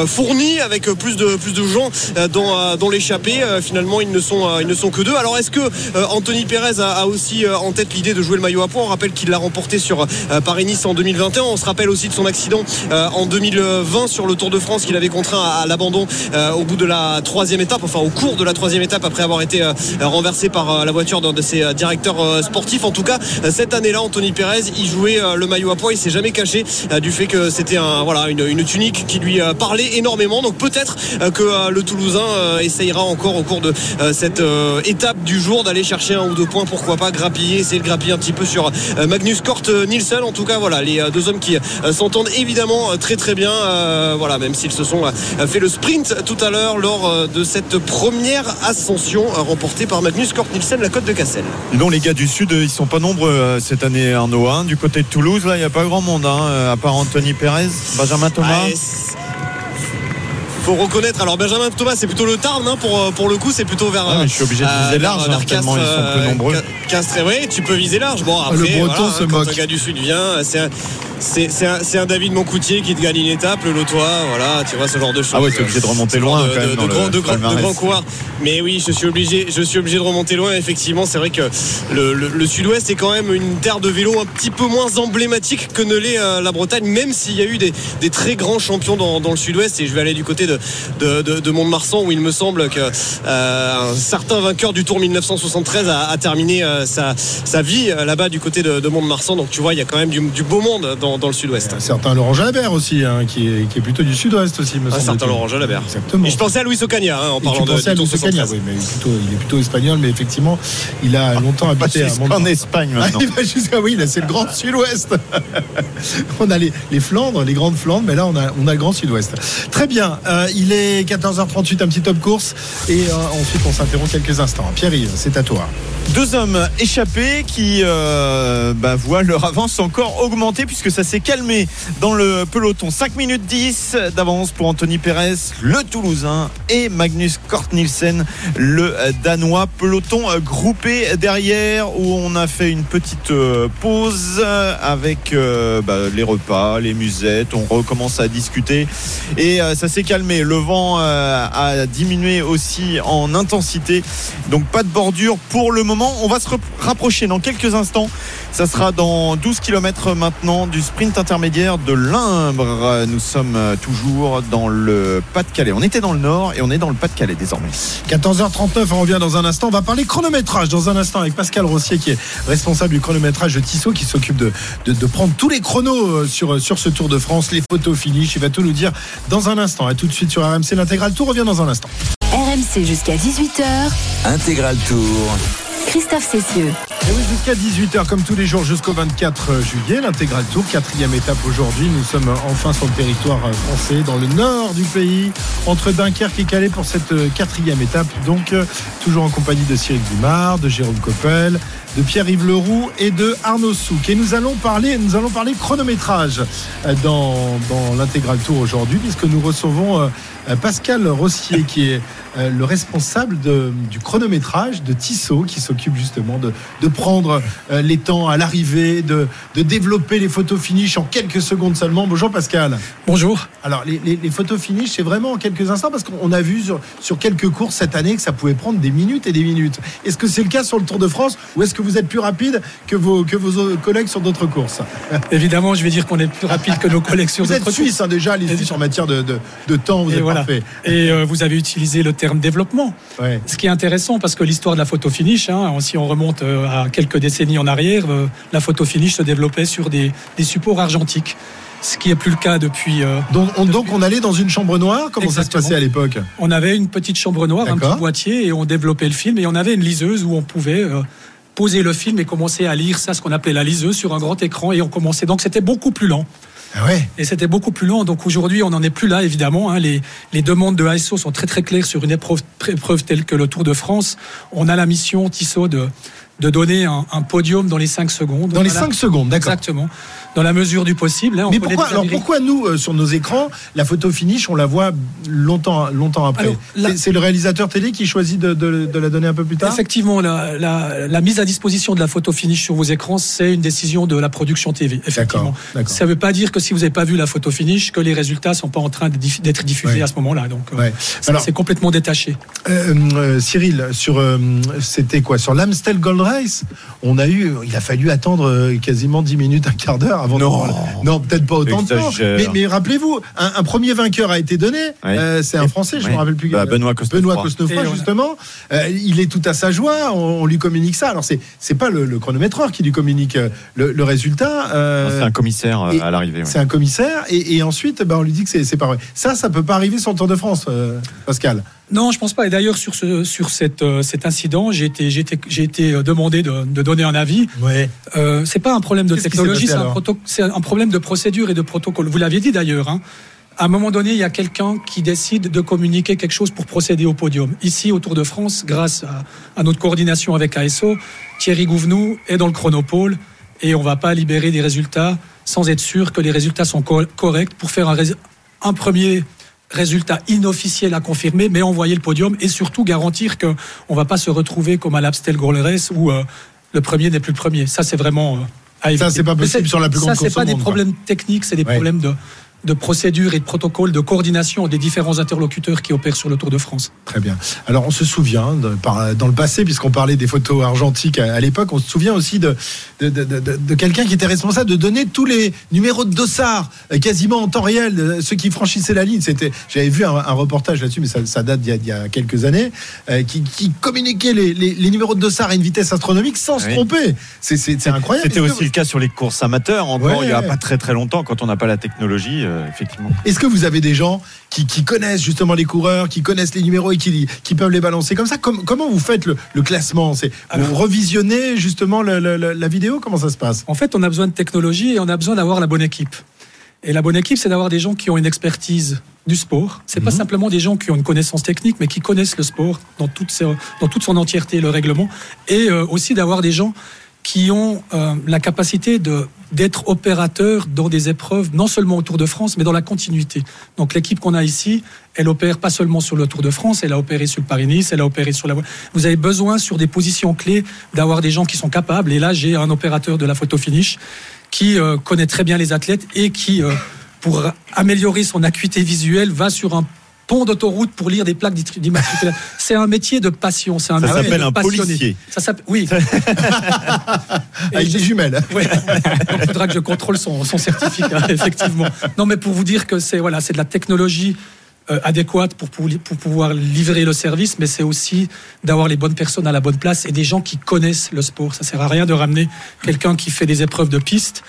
fourni avec plus de, plus de gens dans, dans l'échappée. Finalement, ils ne, sont, ils ne sont que deux. Alors est-ce que Anthony Pérez a, a aussi en tête l'idée de jouer le maillot à poids? On rappelle qu'il l'a remporté sur euh, Paris-Nice en 2021. On se rappelle aussi de son accident euh, en 2020 sur le Tour de France qu'il avait contraint à, l'abandon euh, au bout de la troisième étape, enfin au cours de la troisième étape après avoir été renversé par la voiture d'un de ses directeurs sportifs. En tout cas, cette année-là, Anthony Pérez, il jouait le maillot à poids. Il s'est jamais caché du fait que c'était une, tunique qui lui parlait énormément. Donc peut-être que le Toulousain essayera encore au cours de cette étape du jour d'aller chercher un ou deux points. Pourquoi pas grappiller, essayer de grappiller un petit peu sur Magnus Kort Nielsen. En tout cas, voilà, les euh, deux hommes qui euh, s'entendent évidemment euh, très très bien. euh, voilà, même s'ils se sont fait le sprint tout à l'heure lors de cette première ascension remportée par Magnus Kort Nielsen, la côte de Cassel. Donc, les gars du Sud, ils sont pas nombreux cette année, Arnaud. hein. Du côté de Toulouse, là, il n'y a pas grand monde, hein, à part Anthony Pérez, Benjamin Thomas. C'est- faut reconnaître. Alors Benjamin Thomas, c'est plutôt le Tarn hein, pour euh, pour le coup, c'est plutôt vers. Mais je suis obligé de euh, viser vers- large, vers hein, tellement ils sont peu euh, nombreux. Ca- Castres, oui, tu peux viser large. Bon, après, Le Breton voilà, se hein, quand moque. un gars du Sud vient, c'est un- c'est c'est un, un David Moncoutier qui te gagne une étape, le Lotois, voilà, tu vois ce genre de choses. Ah ouais, t'es obligé de remonter loin de, quand même de- grands- de grands coureurs. Mais oui, je suis obligé, je suis obligé de remonter loin. Effectivement, c'est vrai que le, le- le Sud-Ouest est quand même une terre de vélo un petit peu moins emblématique que ne l'est euh, la Bretagne, même s'il y a eu des, des très grands champions dans, dans le Sud-Ouest. Et je vais aller du côté de, de, de, de Mont-de-Marsan où il me semble que euh, un certain vainqueur du Tour 1973 a, a terminé euh, sa, sa vie euh, là-bas du côté de, de Mont-de-Marsan. Donc tu vois, il y a quand même du, du beau monde dans, dans le Sud-Ouest. Un certain Laurent Jalabert aussi, hein, qui, est, qui est plutôt du sud-ouest aussi, me Un semble-t-il. certain Laurent Jalabert. Exactement. Et je pensais à Luis Ocaña hein, en Et parlant de, pensais à Luis Ocaña, 73. oui, mais plutôt, il est plutôt espagnol, mais effectivement, il a longtemps Pas habité à Mont- Espagne Ah, maintenant. il va jusqu'à oui, là c'est le grand sud-ouest. on a les, les Flandres, les grandes Flandres, mais là on a, on a le grand sud-ouest. Très bien, euh, il est 14h38, un petit top course, et euh, ensuite on s'interrompt quelques instants. Pierre-Yves, c'est à toi. Deux hommes échappés qui euh, bah, voient leur avance encore augmenter puisque ça s'est calmé dans le peloton. 5 minutes 10 d'avance pour Anthony Pérez, le Toulousain, et Magnus Kort Nielsen, le euh, Danois. Peloton euh, groupé derrière où on a fait une petite euh, pause euh, avec euh, bah, les repas, les musettes. On recommence à discuter et euh, ça s'est calmé. Le vent euh, a diminué aussi en intensité. Donc pas de bordure pour le moment. On va se rapprocher dans quelques instants. Ça sera dans 12 km maintenant du sprint intermédiaire de Limbre. Nous sommes euh, toujours dans le Pas-de-Calais. On était dans le nord et on est dans le Pas-de-Calais désormais. 14h39, on revient dans un instant. On va parler chronométrage dans un instant avec Pascal Rossier qui est responsable du chronométrage de Tissot qui s'occupe de prendre tous les chronos euh, sur, sur ce Tour de France, les photos finish. Il va tout nous dire dans un instant. À tout de suite sur RMC. L'intégral Tour revient dans un instant. RMC jusqu'à 18h. Intégral Tour. Christophe Cessieux. Et oui, jusqu'à 18h, comme tous les jours, jusqu'au 24 juillet, l'intégral tour, quatrième étape aujourd'hui. Nous sommes enfin sur le territoire français, dans le nord du pays, entre Dunkerque et Calais pour cette quatrième étape. Donc, toujours en compagnie de Cyril Guimard, de Jérôme Coppel, de Pierre-Yves Leroux et de Arnaud Souk. Et nous allons parler, nous allons parler chronométrage euh, dans, dans l'intégral tour aujourd'hui, puisque nous recevons euh, Pascal Rossier, qui est euh, le responsable de- du chronométrage de Tissot, qui s'occupe justement de, de prendre les temps à l'arrivée, de, de développer les photos finish en quelques secondes seulement. Bonjour Pascal. Bonjour. Alors les, les- les photos finish, c'est vraiment en quelques instants parce qu'on a vu sur, sur quelques courses cette année que ça pouvait prendre des minutes et des minutes. Est-ce que c'est le cas sur le Tour de France ou est-ce que vous êtes plus rapide que vos, que vos collègues sur d'autres courses Évidemment, je vais dire qu'on est plus rapide que nos collègues sur Vous êtes d'autres suisse hein, déjà, les Suisses en matière de, de, de temps, vous Et êtes voilà. parfait. Et euh, vous avez utilisé le terme développement. Ouais. Ce qui est intéressant, parce que l'histoire de la photo finish, hein, si on remonte euh, à quelques décennies en arrière, euh, la photo finish se développait sur des, des supports argentiques. Ce qui est plus le cas depuis. euh, Donc on, donc on allait dans une chambre noire, comment ça se passait à l'époque? On avait une petite chambre noire, un petit boîtier, et on développait le film. Et on avait une liseuse où on pouvait euh, poser le film et commencer à lire ça, ce qu'on appelait la liseuse, sur un grand écran. Et on commençait. Donc c'était beaucoup plus lent. Ah ouais? Et c'était beaucoup plus lent. Donc aujourd'hui, on n'en est plus là, évidemment. hein. Les, les demandes de ASO sont très très claires sur une épreuve, épreuve telle que le Tour de France. On a la mission, Tissot, de, de donner un, un podium dans les 5 secondes. Dans les Voilà. 5 secondes, d'accord. Exactement. Dans la mesure du possible. hein. On Mais pourquoi, alors pourquoi nous, euh, sur nos écrans, la photo finish, on la voit longtemps, longtemps après C'est- le réalisateur télé qui choisit de, de- de la donner un peu plus tard Effectivement, la, la- la mise à disposition de la photo finish sur vos écrans, c'est une décision de la production TV. Effectivement. Ça ne veut pas dire que si vous n'avez pas vu la photo finish, que les résultats sont pas en train d'être diffusés Ouais. à ce moment-là. Donc, euh, Ouais. c'est complètement détaché. Euh, Cyril, sur c'était quoi? Sur l'Amstel Gold Race, on a eu, il a fallu attendre quasiment 10 minutes, un quart d'heure avant. Non. non, peut-être pas autant de temps. Exagère. Mais, mais rappelez-vous, un, un premier vainqueur a été donné. Euh, c'est un Français, je Ouais. me rappelle plus. Bah, Benoît Cosnefroy. Benoît Cosnefroy, justement. Euh, il est tout à sa joie. On, on lui communique ça. Alors c'est c'est pas le, le chronométreur qui lui communique euh, le, le résultat. euh, C'est un commissaire et- à l'arrivée. ouais. c'est un commissaire et, et ensuite bah, on lui dit que c'est pas vrai. Ça, ça peut pas arriver sur le Tour de France, euh, Pascal. Non, je pense pas. Et d'ailleurs, sur, ce, sur cette, euh, cet incident, j'ai été, j'ai été, j'ai été euh, demandé de, de donner un avis. Ouais. Euh, c'est pas un problème de Qu'est-ce technologie, c'est un, proto- c'est un problème de procédure et de protocole. Vous l'aviez dit d'ailleurs. hein. À un moment donné, il y a quelqu'un qui décide de communiquer quelque chose pour procéder au podium. Ici, au Tour de France, grâce à, à notre coordination avec ASO, Thierry Gouvenou est dans le chronopôle et on va pas libérer des résultats sans être sûr que les résultats sont co- corrects pour faire un premier résultat inofficiel à confirmer, mais envoyer le podium et surtout garantir que on va pas se retrouver comme à l'Abstel Race où euh, le premier n'est plus le premier. Ça, c'est vraiment euh, à éviter. c'est pas possible sur la plus grande Ça, c'est pas des quoi. problèmes techniques, c'est des Ouais. problèmes de, de procédure et de protocole, de coordination des différents interlocuteurs qui opèrent sur le Tour de France. Très bien. Alors on se souvient de- par- dans le passé, puisqu'on parlait des photos argentiques à, à l'époque, on se souvient aussi de, de, de- de- de quelqu'un qui était responsable de donner tous les numéros de dossard euh, quasiment en temps réel, euh, ceux qui franchissaient la ligne. C'était, j'avais vu un, un reportage là-dessus, mais ça, ça date d'il y, y a quelques années, euh, qui, qui communiquait les, les- les numéros de dossard à une vitesse astronomique sans se tromper. C'est, incroyable. C'était aussi que- le cas sur les courses amateurs, encore Ouais. il n'y a pas très très longtemps, quand on n'a pas la technologie, euh, effectivement. Est-ce que vous avez des gens qui, qui connaissent justement les coureurs, qui connaissent les numéros et qui, qui peuvent les balancer comme ça? Comme- Comment vous faites le, le classement? C'est vous revisionnez justement le- le- le- la vidéo? Comment ça se passe? En fait, on a besoin de technologie et on a besoin d'avoir la bonne équipe. Et la bonne équipe, c'est d'avoir des gens qui ont une expertise du sport. C'est pas simplement des gens qui ont une connaissance technique, mais qui connaissent le sport dans toute, ses- dans toute son entièreté, le règlement. Et euh, aussi d'avoir des gens qui ont euh, la capacité de d'être opérateurs dans des épreuves, non seulement au Tour de France, mais dans la continuité. Donc l'équipe qu'on a ici, elle opère pas seulement sur le Tour de France, elle a opéré sur le Paris-Nice, elle a opéré sur la. Vous avez besoin sur des positions clés d'avoir des gens qui sont capables. Et là, j'ai un opérateur de la photo finish qui euh, connaît très bien les athlètes et qui, euh, pour améliorer son acuité visuelle, va sur un pont d'autoroute pour lire des plaques d'immatriculation. C'est un métier de passion. C'est un Ça métier s'appelle de un passionné. policier. Ça s'appelle oui. Avec des jumelles. Ouais. Il faudra que je contrôle son, son certificat, effectivement. Non, mais pour vous dire que c'est voilà, c'est de la technologie euh, adéquate pour, pour, pour pouvoir livrer le service, mais c'est aussi d'avoir les bonnes personnes à la bonne place et des gens qui connaissent le sport. Ça sert à rien de ramener quelqu'un qui fait des épreuves de piste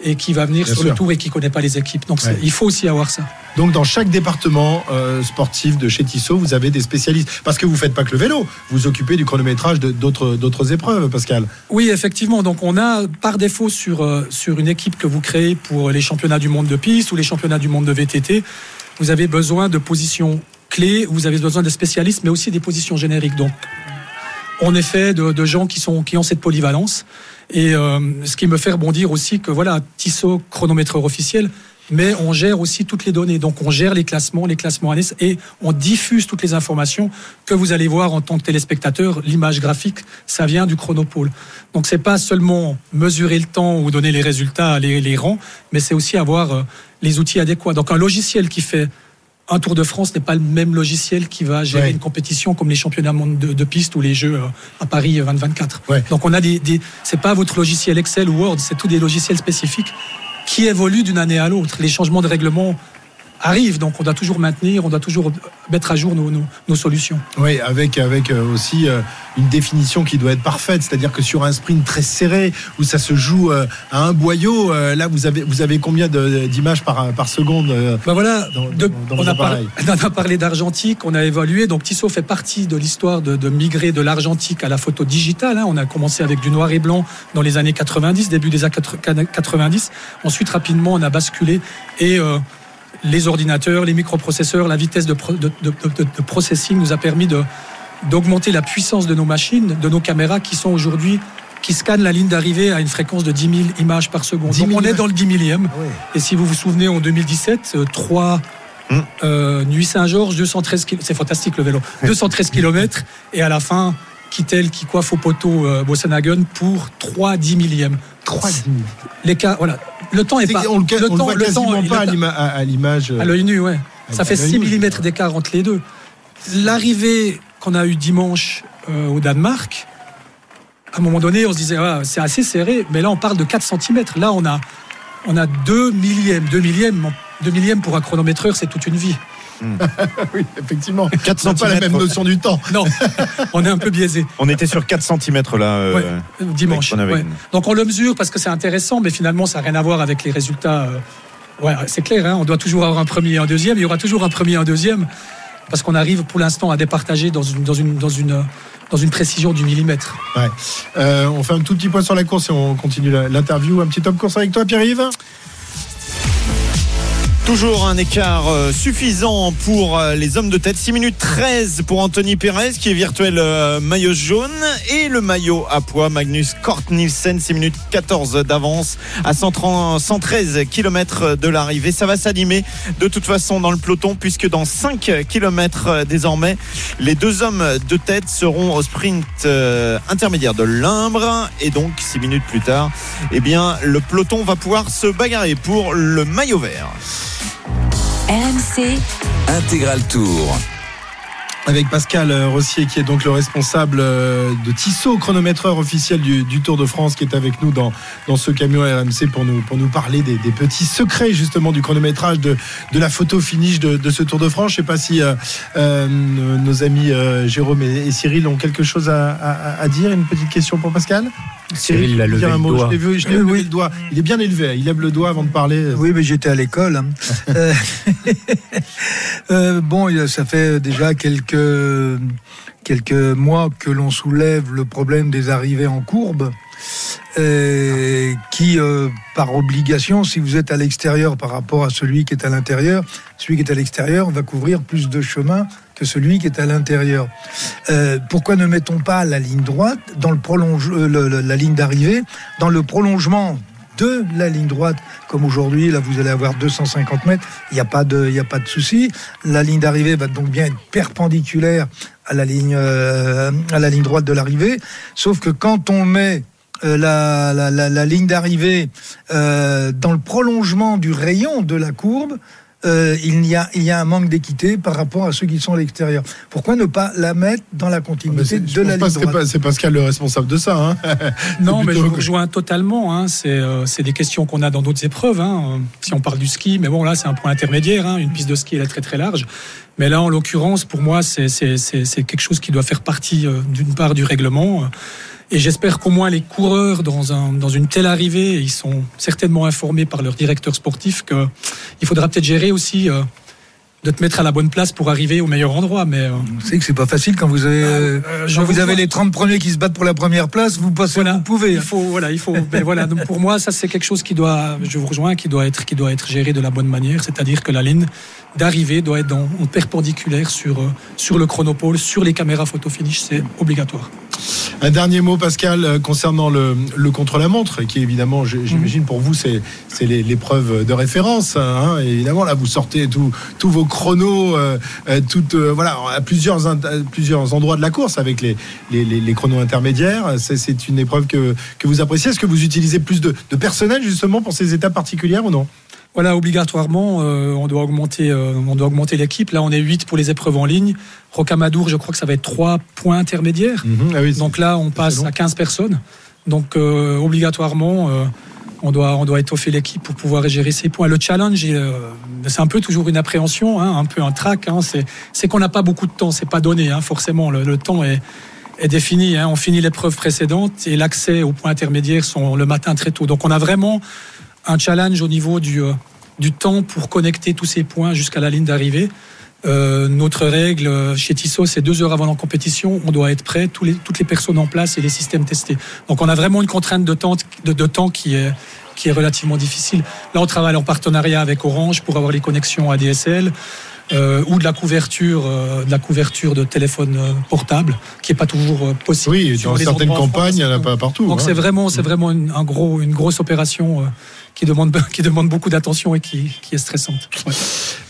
et qui va venir Bien sur sûr. le tour et qui connaît pas les équipes. Donc Ouais. il faut aussi avoir ça. Donc dans chaque département euh, sportif de chez Tissot, vous avez des spécialistes. Parce que vous faites pas que le vélo, vous occupez du chronométrage d'autres épreuves, Pascal. Oui, effectivement. Donc, on a par défaut sur, euh, sur une équipe que vous créez pour les championnats du monde de piste ou les championnats du monde de VTT, vous avez besoin de positions clés, vous avez besoin de spécialistes, mais aussi des positions génériques. Donc, en effet, de, de gens qui, sont, qui ont cette polyvalence. Et euh, ce qui me fait rebondir aussi que, voilà, Tissot, chronométreur officiel, mais on gère aussi toutes les données. Donc, on gère les classements, les classements annexes, et on diffuse toutes les informations que vous allez voir en tant que téléspectateur. L'image graphique, ça vient du chronopôle. Donc, c'est pas seulement mesurer le temps ou donner les résultats, les, les rangs, mais c'est aussi avoir euh, les outils adéquats. Donc, un logiciel qui fait un Tour de France n'est pas le même logiciel qui va gérer Ouais. une compétition comme les championnats de, de piste ou les Jeux euh, à Paris 2024. Ouais. Donc on a des, des c'est pas votre logiciel Excel ou Word, c'est tous des logiciels spécifiques qui évoluent d'une année à l'autre. Les changements de règlement arrivent, donc on doit toujours maintenir, on doit toujours mettre à jour nos, nos, nos solutions. Oui, avec, avec euh, aussi euh, une définition qui doit être parfaite. C'est-à-dire que sur un sprint très serré, où ça se joue euh, à un boyau, là, vous avez, vous avez combien d'images par, par seconde Ben voilà, Dans- de- dans vos on, a par- appareils? on a parlé d'argentique, on a évalué. Donc Tissot fait partie de l'histoire de, de migrer de l'argentique à la photo digitale. hein. On a commencé avec du noir et blanc dans les années 90, début des années 90. Ensuite, rapidement, on a basculé et euh, les ordinateurs, les microprocesseurs, la vitesse de, pro- de- de- de- de processing nous a permis d'augmenter la puissance de nos machines, de nos caméras qui sont aujourd'hui qui scannent la ligne d'arrivée à une fréquence de 10 000 images par seconde. 10 Donc 000 on est dans le 10 millième. Ah. Et si vous vous souvenez, en 2017, euh, trois Hmm. euh, Nuit Saint-Georges, 213 km. C'est fantastique le vélo. 213 km. Et à la fin, Kittel qui coiffe au poteau euh, Bossenhagen pour 3 10 millièmes. Trois L'écart, voilà. Le temps est C'est- pas. on le, le on le temps, voit le temps, quasiment il pas à est l'ima- à à l'image. euh, à l'œil nu, ouais. Ça fait l'œil 6 nu, mm d'écart entre les deux. L'arrivée qu'on a eue dimanche euh, au Danemark, à un moment donné, on se disait, ah, c'est assez serré, mais là, on parle de 4 cm. Là, on a, on a 2 millièmes. 2 millièmes, 2 millièmes pour un chronométreur, c'est toute une vie. oui, effectivement. 4 On n'a pas la même notion du temps. Non, on est un peu biaisé. On était sur 4 cm là. euh, Ouais, dimanche. ouais. avec- Donc on le mesure parce que c'est intéressant, mais finalement ça n'a rien à voir avec les résultats. euh, Ouais, c'est clair, hein, on doit toujours avoir un premier et un deuxième. Il y aura toujours un premier et un deuxième parce qu'on arrive pour l'instant à départager dans une, dans une, dans une, dans une précision du millimètre. Ouais. Euh, on fait un tout petit point sur la course et on continue l'interview. Un petit top course avec toi, Pierre-Yves? Toujours un écart euh, suffisant pour euh, les hommes de tête. 6 minutes 13 pour Anthony Perez qui est virtuel euh, maillot jaune et le maillot à poids Magnus Kort Nielsen 6 minutes 14 d'avance à 130 113 km de l'arrivée. Ça va s'animer de toute façon dans le peloton puisque dans 5 km désormais les deux hommes de tête seront au sprint intermédiaire de l'Imbre et donc 6 minutes plus tard eh bien le peloton va pouvoir se bagarrer pour le maillot vert. RMC, Intégral Tour. Avec Pascal euh, Rossier, qui est donc le responsable euh, de Tissot, chronométreur officiel du, du Tour de France, qui est avec nous dans, dans ce camion RMC pour nous, pour nous parler des, des petits secrets justement du chronométrage, de, de la photo finish de, de ce Tour de France. Je ne sais pas si euh, euh, nos amis euh, Jérôme et, et Cyril ont quelque chose à, à- à dire. Une petite question pour Pascal? Cyril l'a levé le doigt. Je l'ai vu, je l'ai levé oui. le doigt. Il est bien élevé. Il lève le doigt avant de parler. Oui, mais j'étais à l'école. hein. Bon, ça fait déjà quelques, quelques mois que l'on soulève le problème des arrivées en courbe. euh, qui, euh, par obligation, si vous êtes à l'extérieur par rapport à celui qui est à l'intérieur, celui qui est à l'extérieur va couvrir plus de chemin que celui qui est à l'intérieur. Euh, pourquoi ne mettons pas la ligne droite dans le prolonge, la ligne d'arrivée dans le prolongement de la ligne droite, comme aujourd'hui, là vous allez avoir 250 mètres, il n'y a pas de, y a pas de souci. La ligne d'arrivée va donc bien être perpendiculaire à la ligne, euh, droite de l'arrivée. Sauf que quand on met euh, la ligne d'arrivée euh, dans le prolongement du rayon de la courbe, euh, il, y a, il y a un manque d'équité par rapport à ceux qui sont à l'extérieur. Pourquoi ne pas la mettre dans la continuité c'est- de la ligne c'est droite pas- c'est Pascal le responsable de ça. hein. Non, mais je vous rejoins totalement. hein. C'est euh, c'est des questions qu'on a dans d'autres épreuves. hein. Si on parle du ski, mais bon, là, c'est un point intermédiaire. hein. Une piste de ski, elle est très très large. Mais là, en l'occurrence, pour moi, c'est quelque chose qui doit faire partie, euh, d'une part, du règlement. Euh, Et j'espère qu'au moins les coureurs, dans, un, dans une telle arrivée, ils sont certainement informés par leur directeur sportif qu'il faudra peut-être gérer aussi euh, de te mettre à la bonne place pour arriver au meilleur endroit. Mais euh, Vous savez que c'est pas facile quand vous avez, euh, je quand vous vous avez les 30 premiers qui se battent pour la première place, vous passez, Voilà. vous pouvez. Il hein. faut, voilà, il faut. ben voilà, donc pour moi, ça c'est quelque chose qui doit, je vous rejoins, qui doit être, qui doit être géré de la bonne manière, c'est-à-dire que la ligne d'arrivée doit être dans, en perpendiculaire sur euh, sur le chronopôle, sur les caméras photo finish, c'est obligatoire. Un dernier mot, Pascal, euh, concernant le, le contre-la-montre, qui évidemment, j- j'imagine pour vous, c'est l'épreuve de référence. hein. Et évidemment, là, vous sortez tous tous vos chronos, euh, euh, toutes, euh, voilà, à plusieurs, à plusieurs endroits de la course avec les, les, les- les chronos intermédiaires. C'est- C'est une épreuve que, que vous appréciez. Est-ce que vous utilisez plus de, de personnel justement pour ces étapes particulières ou non? Voilà, obligatoirement, euh, on doit augmenter, euh, on doit augmenter l'équipe. Là, on est 8 pour les épreuves en ligne. Rocamadour, je crois que ça va être 3 points intermédiaires. Ah oui, c'est- Donc là, on passe à 15 personnes. Donc euh, obligatoirement, euh, on, doit, on doit étoffer l'équipe pour pouvoir gérer ces points. Le challenge, euh, c'est un peu toujours une appréhension, hein, un peu un trac. Hein, c'est c'est qu'on n'a pas beaucoup de temps, c'est pas donné, hein, forcément. Le, le temps est, est défini. Hein, on finit l'épreuve précédente et l'accès aux points intermédiaires sont le matin très tôt. Donc on a vraiment un challenge au niveau du, euh, du temps pour connecter tous ces points jusqu'à la ligne d'arrivée. Euh, notre règle euh, chez Tissot, c'est deux heures avant la compétition, on doit être prêt, tous les, toutes les personnes en place et les systèmes testés. Donc on a vraiment une contrainte de temps, de, de temps qui est qui est relativement difficile. Là, on travaille en partenariat avec Orange pour avoir les connexions ADSL. Euh, ou de la couverture, euh, de la couverture de téléphone euh, portable, qui est pas toujours possible. Oui, sur dans certaines campagnes, il n'y en a pas partout. Donc hein. c'est vraiment, c'est vraiment une, un gros, une grosse opération qui demande, qui demande beaucoup d'attention et qui, qui est stressante. Ouais.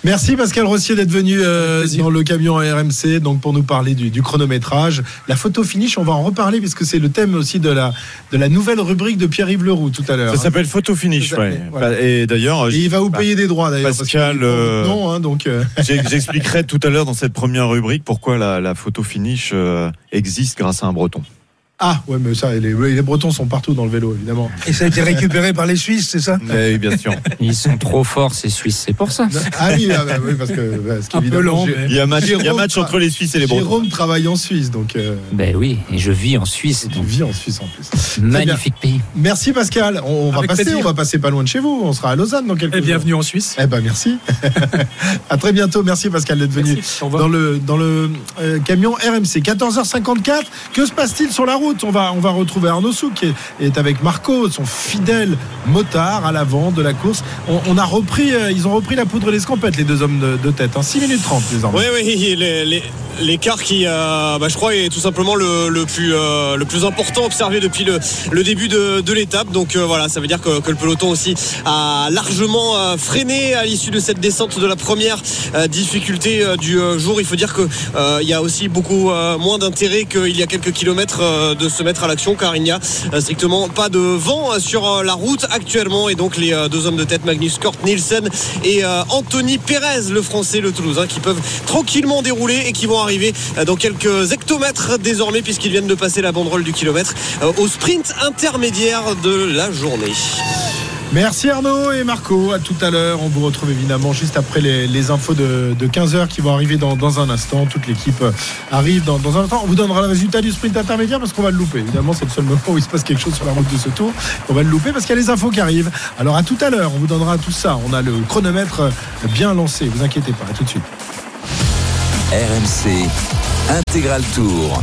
Merci Pascal Rossier d'être venu euh, dans le camion RMC donc pour nous parler du, du chronométrage. La photo finish, on va en reparler puisque c'est le thème aussi de la, de la nouvelle rubrique de Pierre-Yves Leroux tout à l'heure. Ça s'appelle photo finish. Ouais. voilà. Et d'ailleurs, il va vous payer des droits d'ailleurs. Pascal, euh, nom, hein, donc euh, J'expliquerai tout à l'heure dans cette première rubrique pourquoi la, la photo finish euh, existe grâce à un breton. Ah ouais mais ça les, les Bretons sont partout dans le vélo évidemment. Et ça a été récupéré par les Suisses, c'est ça? Eh oui, bien sûr. Ils sont trop forts, ces Suisses, c'est pour ça. Ah oui, ah bah oui parce que parce mais- Il y a match, il y a match entre les Suisses et les Bretons. Jérôme travaille en Suisse donc euh, Ben oui, et je vis en Suisse, tu donc vis en Suisse en plus. magnifique pays. Merci Pascal. On, on va passer, plaisir. on va passer pas loin de chez vous. On sera à Lausanne dans quelques Et jours. bienvenue en Suisse. Eh ben merci. à très bientôt. Merci Pascal d'être venu Merci. Dans le dans le euh, camion RMC. 14h54. Que se passe-t-il sur la route? On va, retrouver Arnaud Souk qui est, avec Marco, son fidèle motard à l'avant de la course. Euh, ils ont repris la poudre d'escampette, les deux hommes de, tête. Hein. 6 minutes 30 désormais. Oui, oui, l'écart qui, euh, bah, je crois, est tout simplement le, euh, plus important observé depuis le, début de, l'étape. Donc voilà, ça veut dire que, le peloton aussi a largement freiné à l'issue de cette descente de la première difficulté du jour. Il faut dire euh, il y a aussi beaucoup moins d'intérêt qu'il y a quelques kilomètres de se mettre à l'action, car il n'y a euh, strictement pas de vent euh, sur euh, la route actuellement. Et donc les deux hommes de tête, Magnus Kort Nielsen et Anthony Pérez, le Français, le Toulousain, qui peuvent tranquillement dérouler et qui vont arriver dans quelques hectomètres désormais puisqu'ils viennent de passer la banderole du kilomètre au sprint intermédiaire de la journée. Merci Arnaud et Marco. À tout à l'heure. On vous retrouve évidemment juste après les, infos de, de 15h qui vont arriver dans, un instant. Toute l'équipe euh, arrive dans, dans un instant. On vous donnera le résultat du sprint intermédiaire parce qu'on va le louper. Évidemment, c'est le seul moment où il se passe quelque chose sur la route de ce tour. On va le louper parce qu'il y a les infos qui arrivent. Alors à tout à l'heure. On vous donnera tout ça. On a le chronomètre euh, bien lancé. Vous inquiétez pas. À tout de suite. RMC Intégral Tour.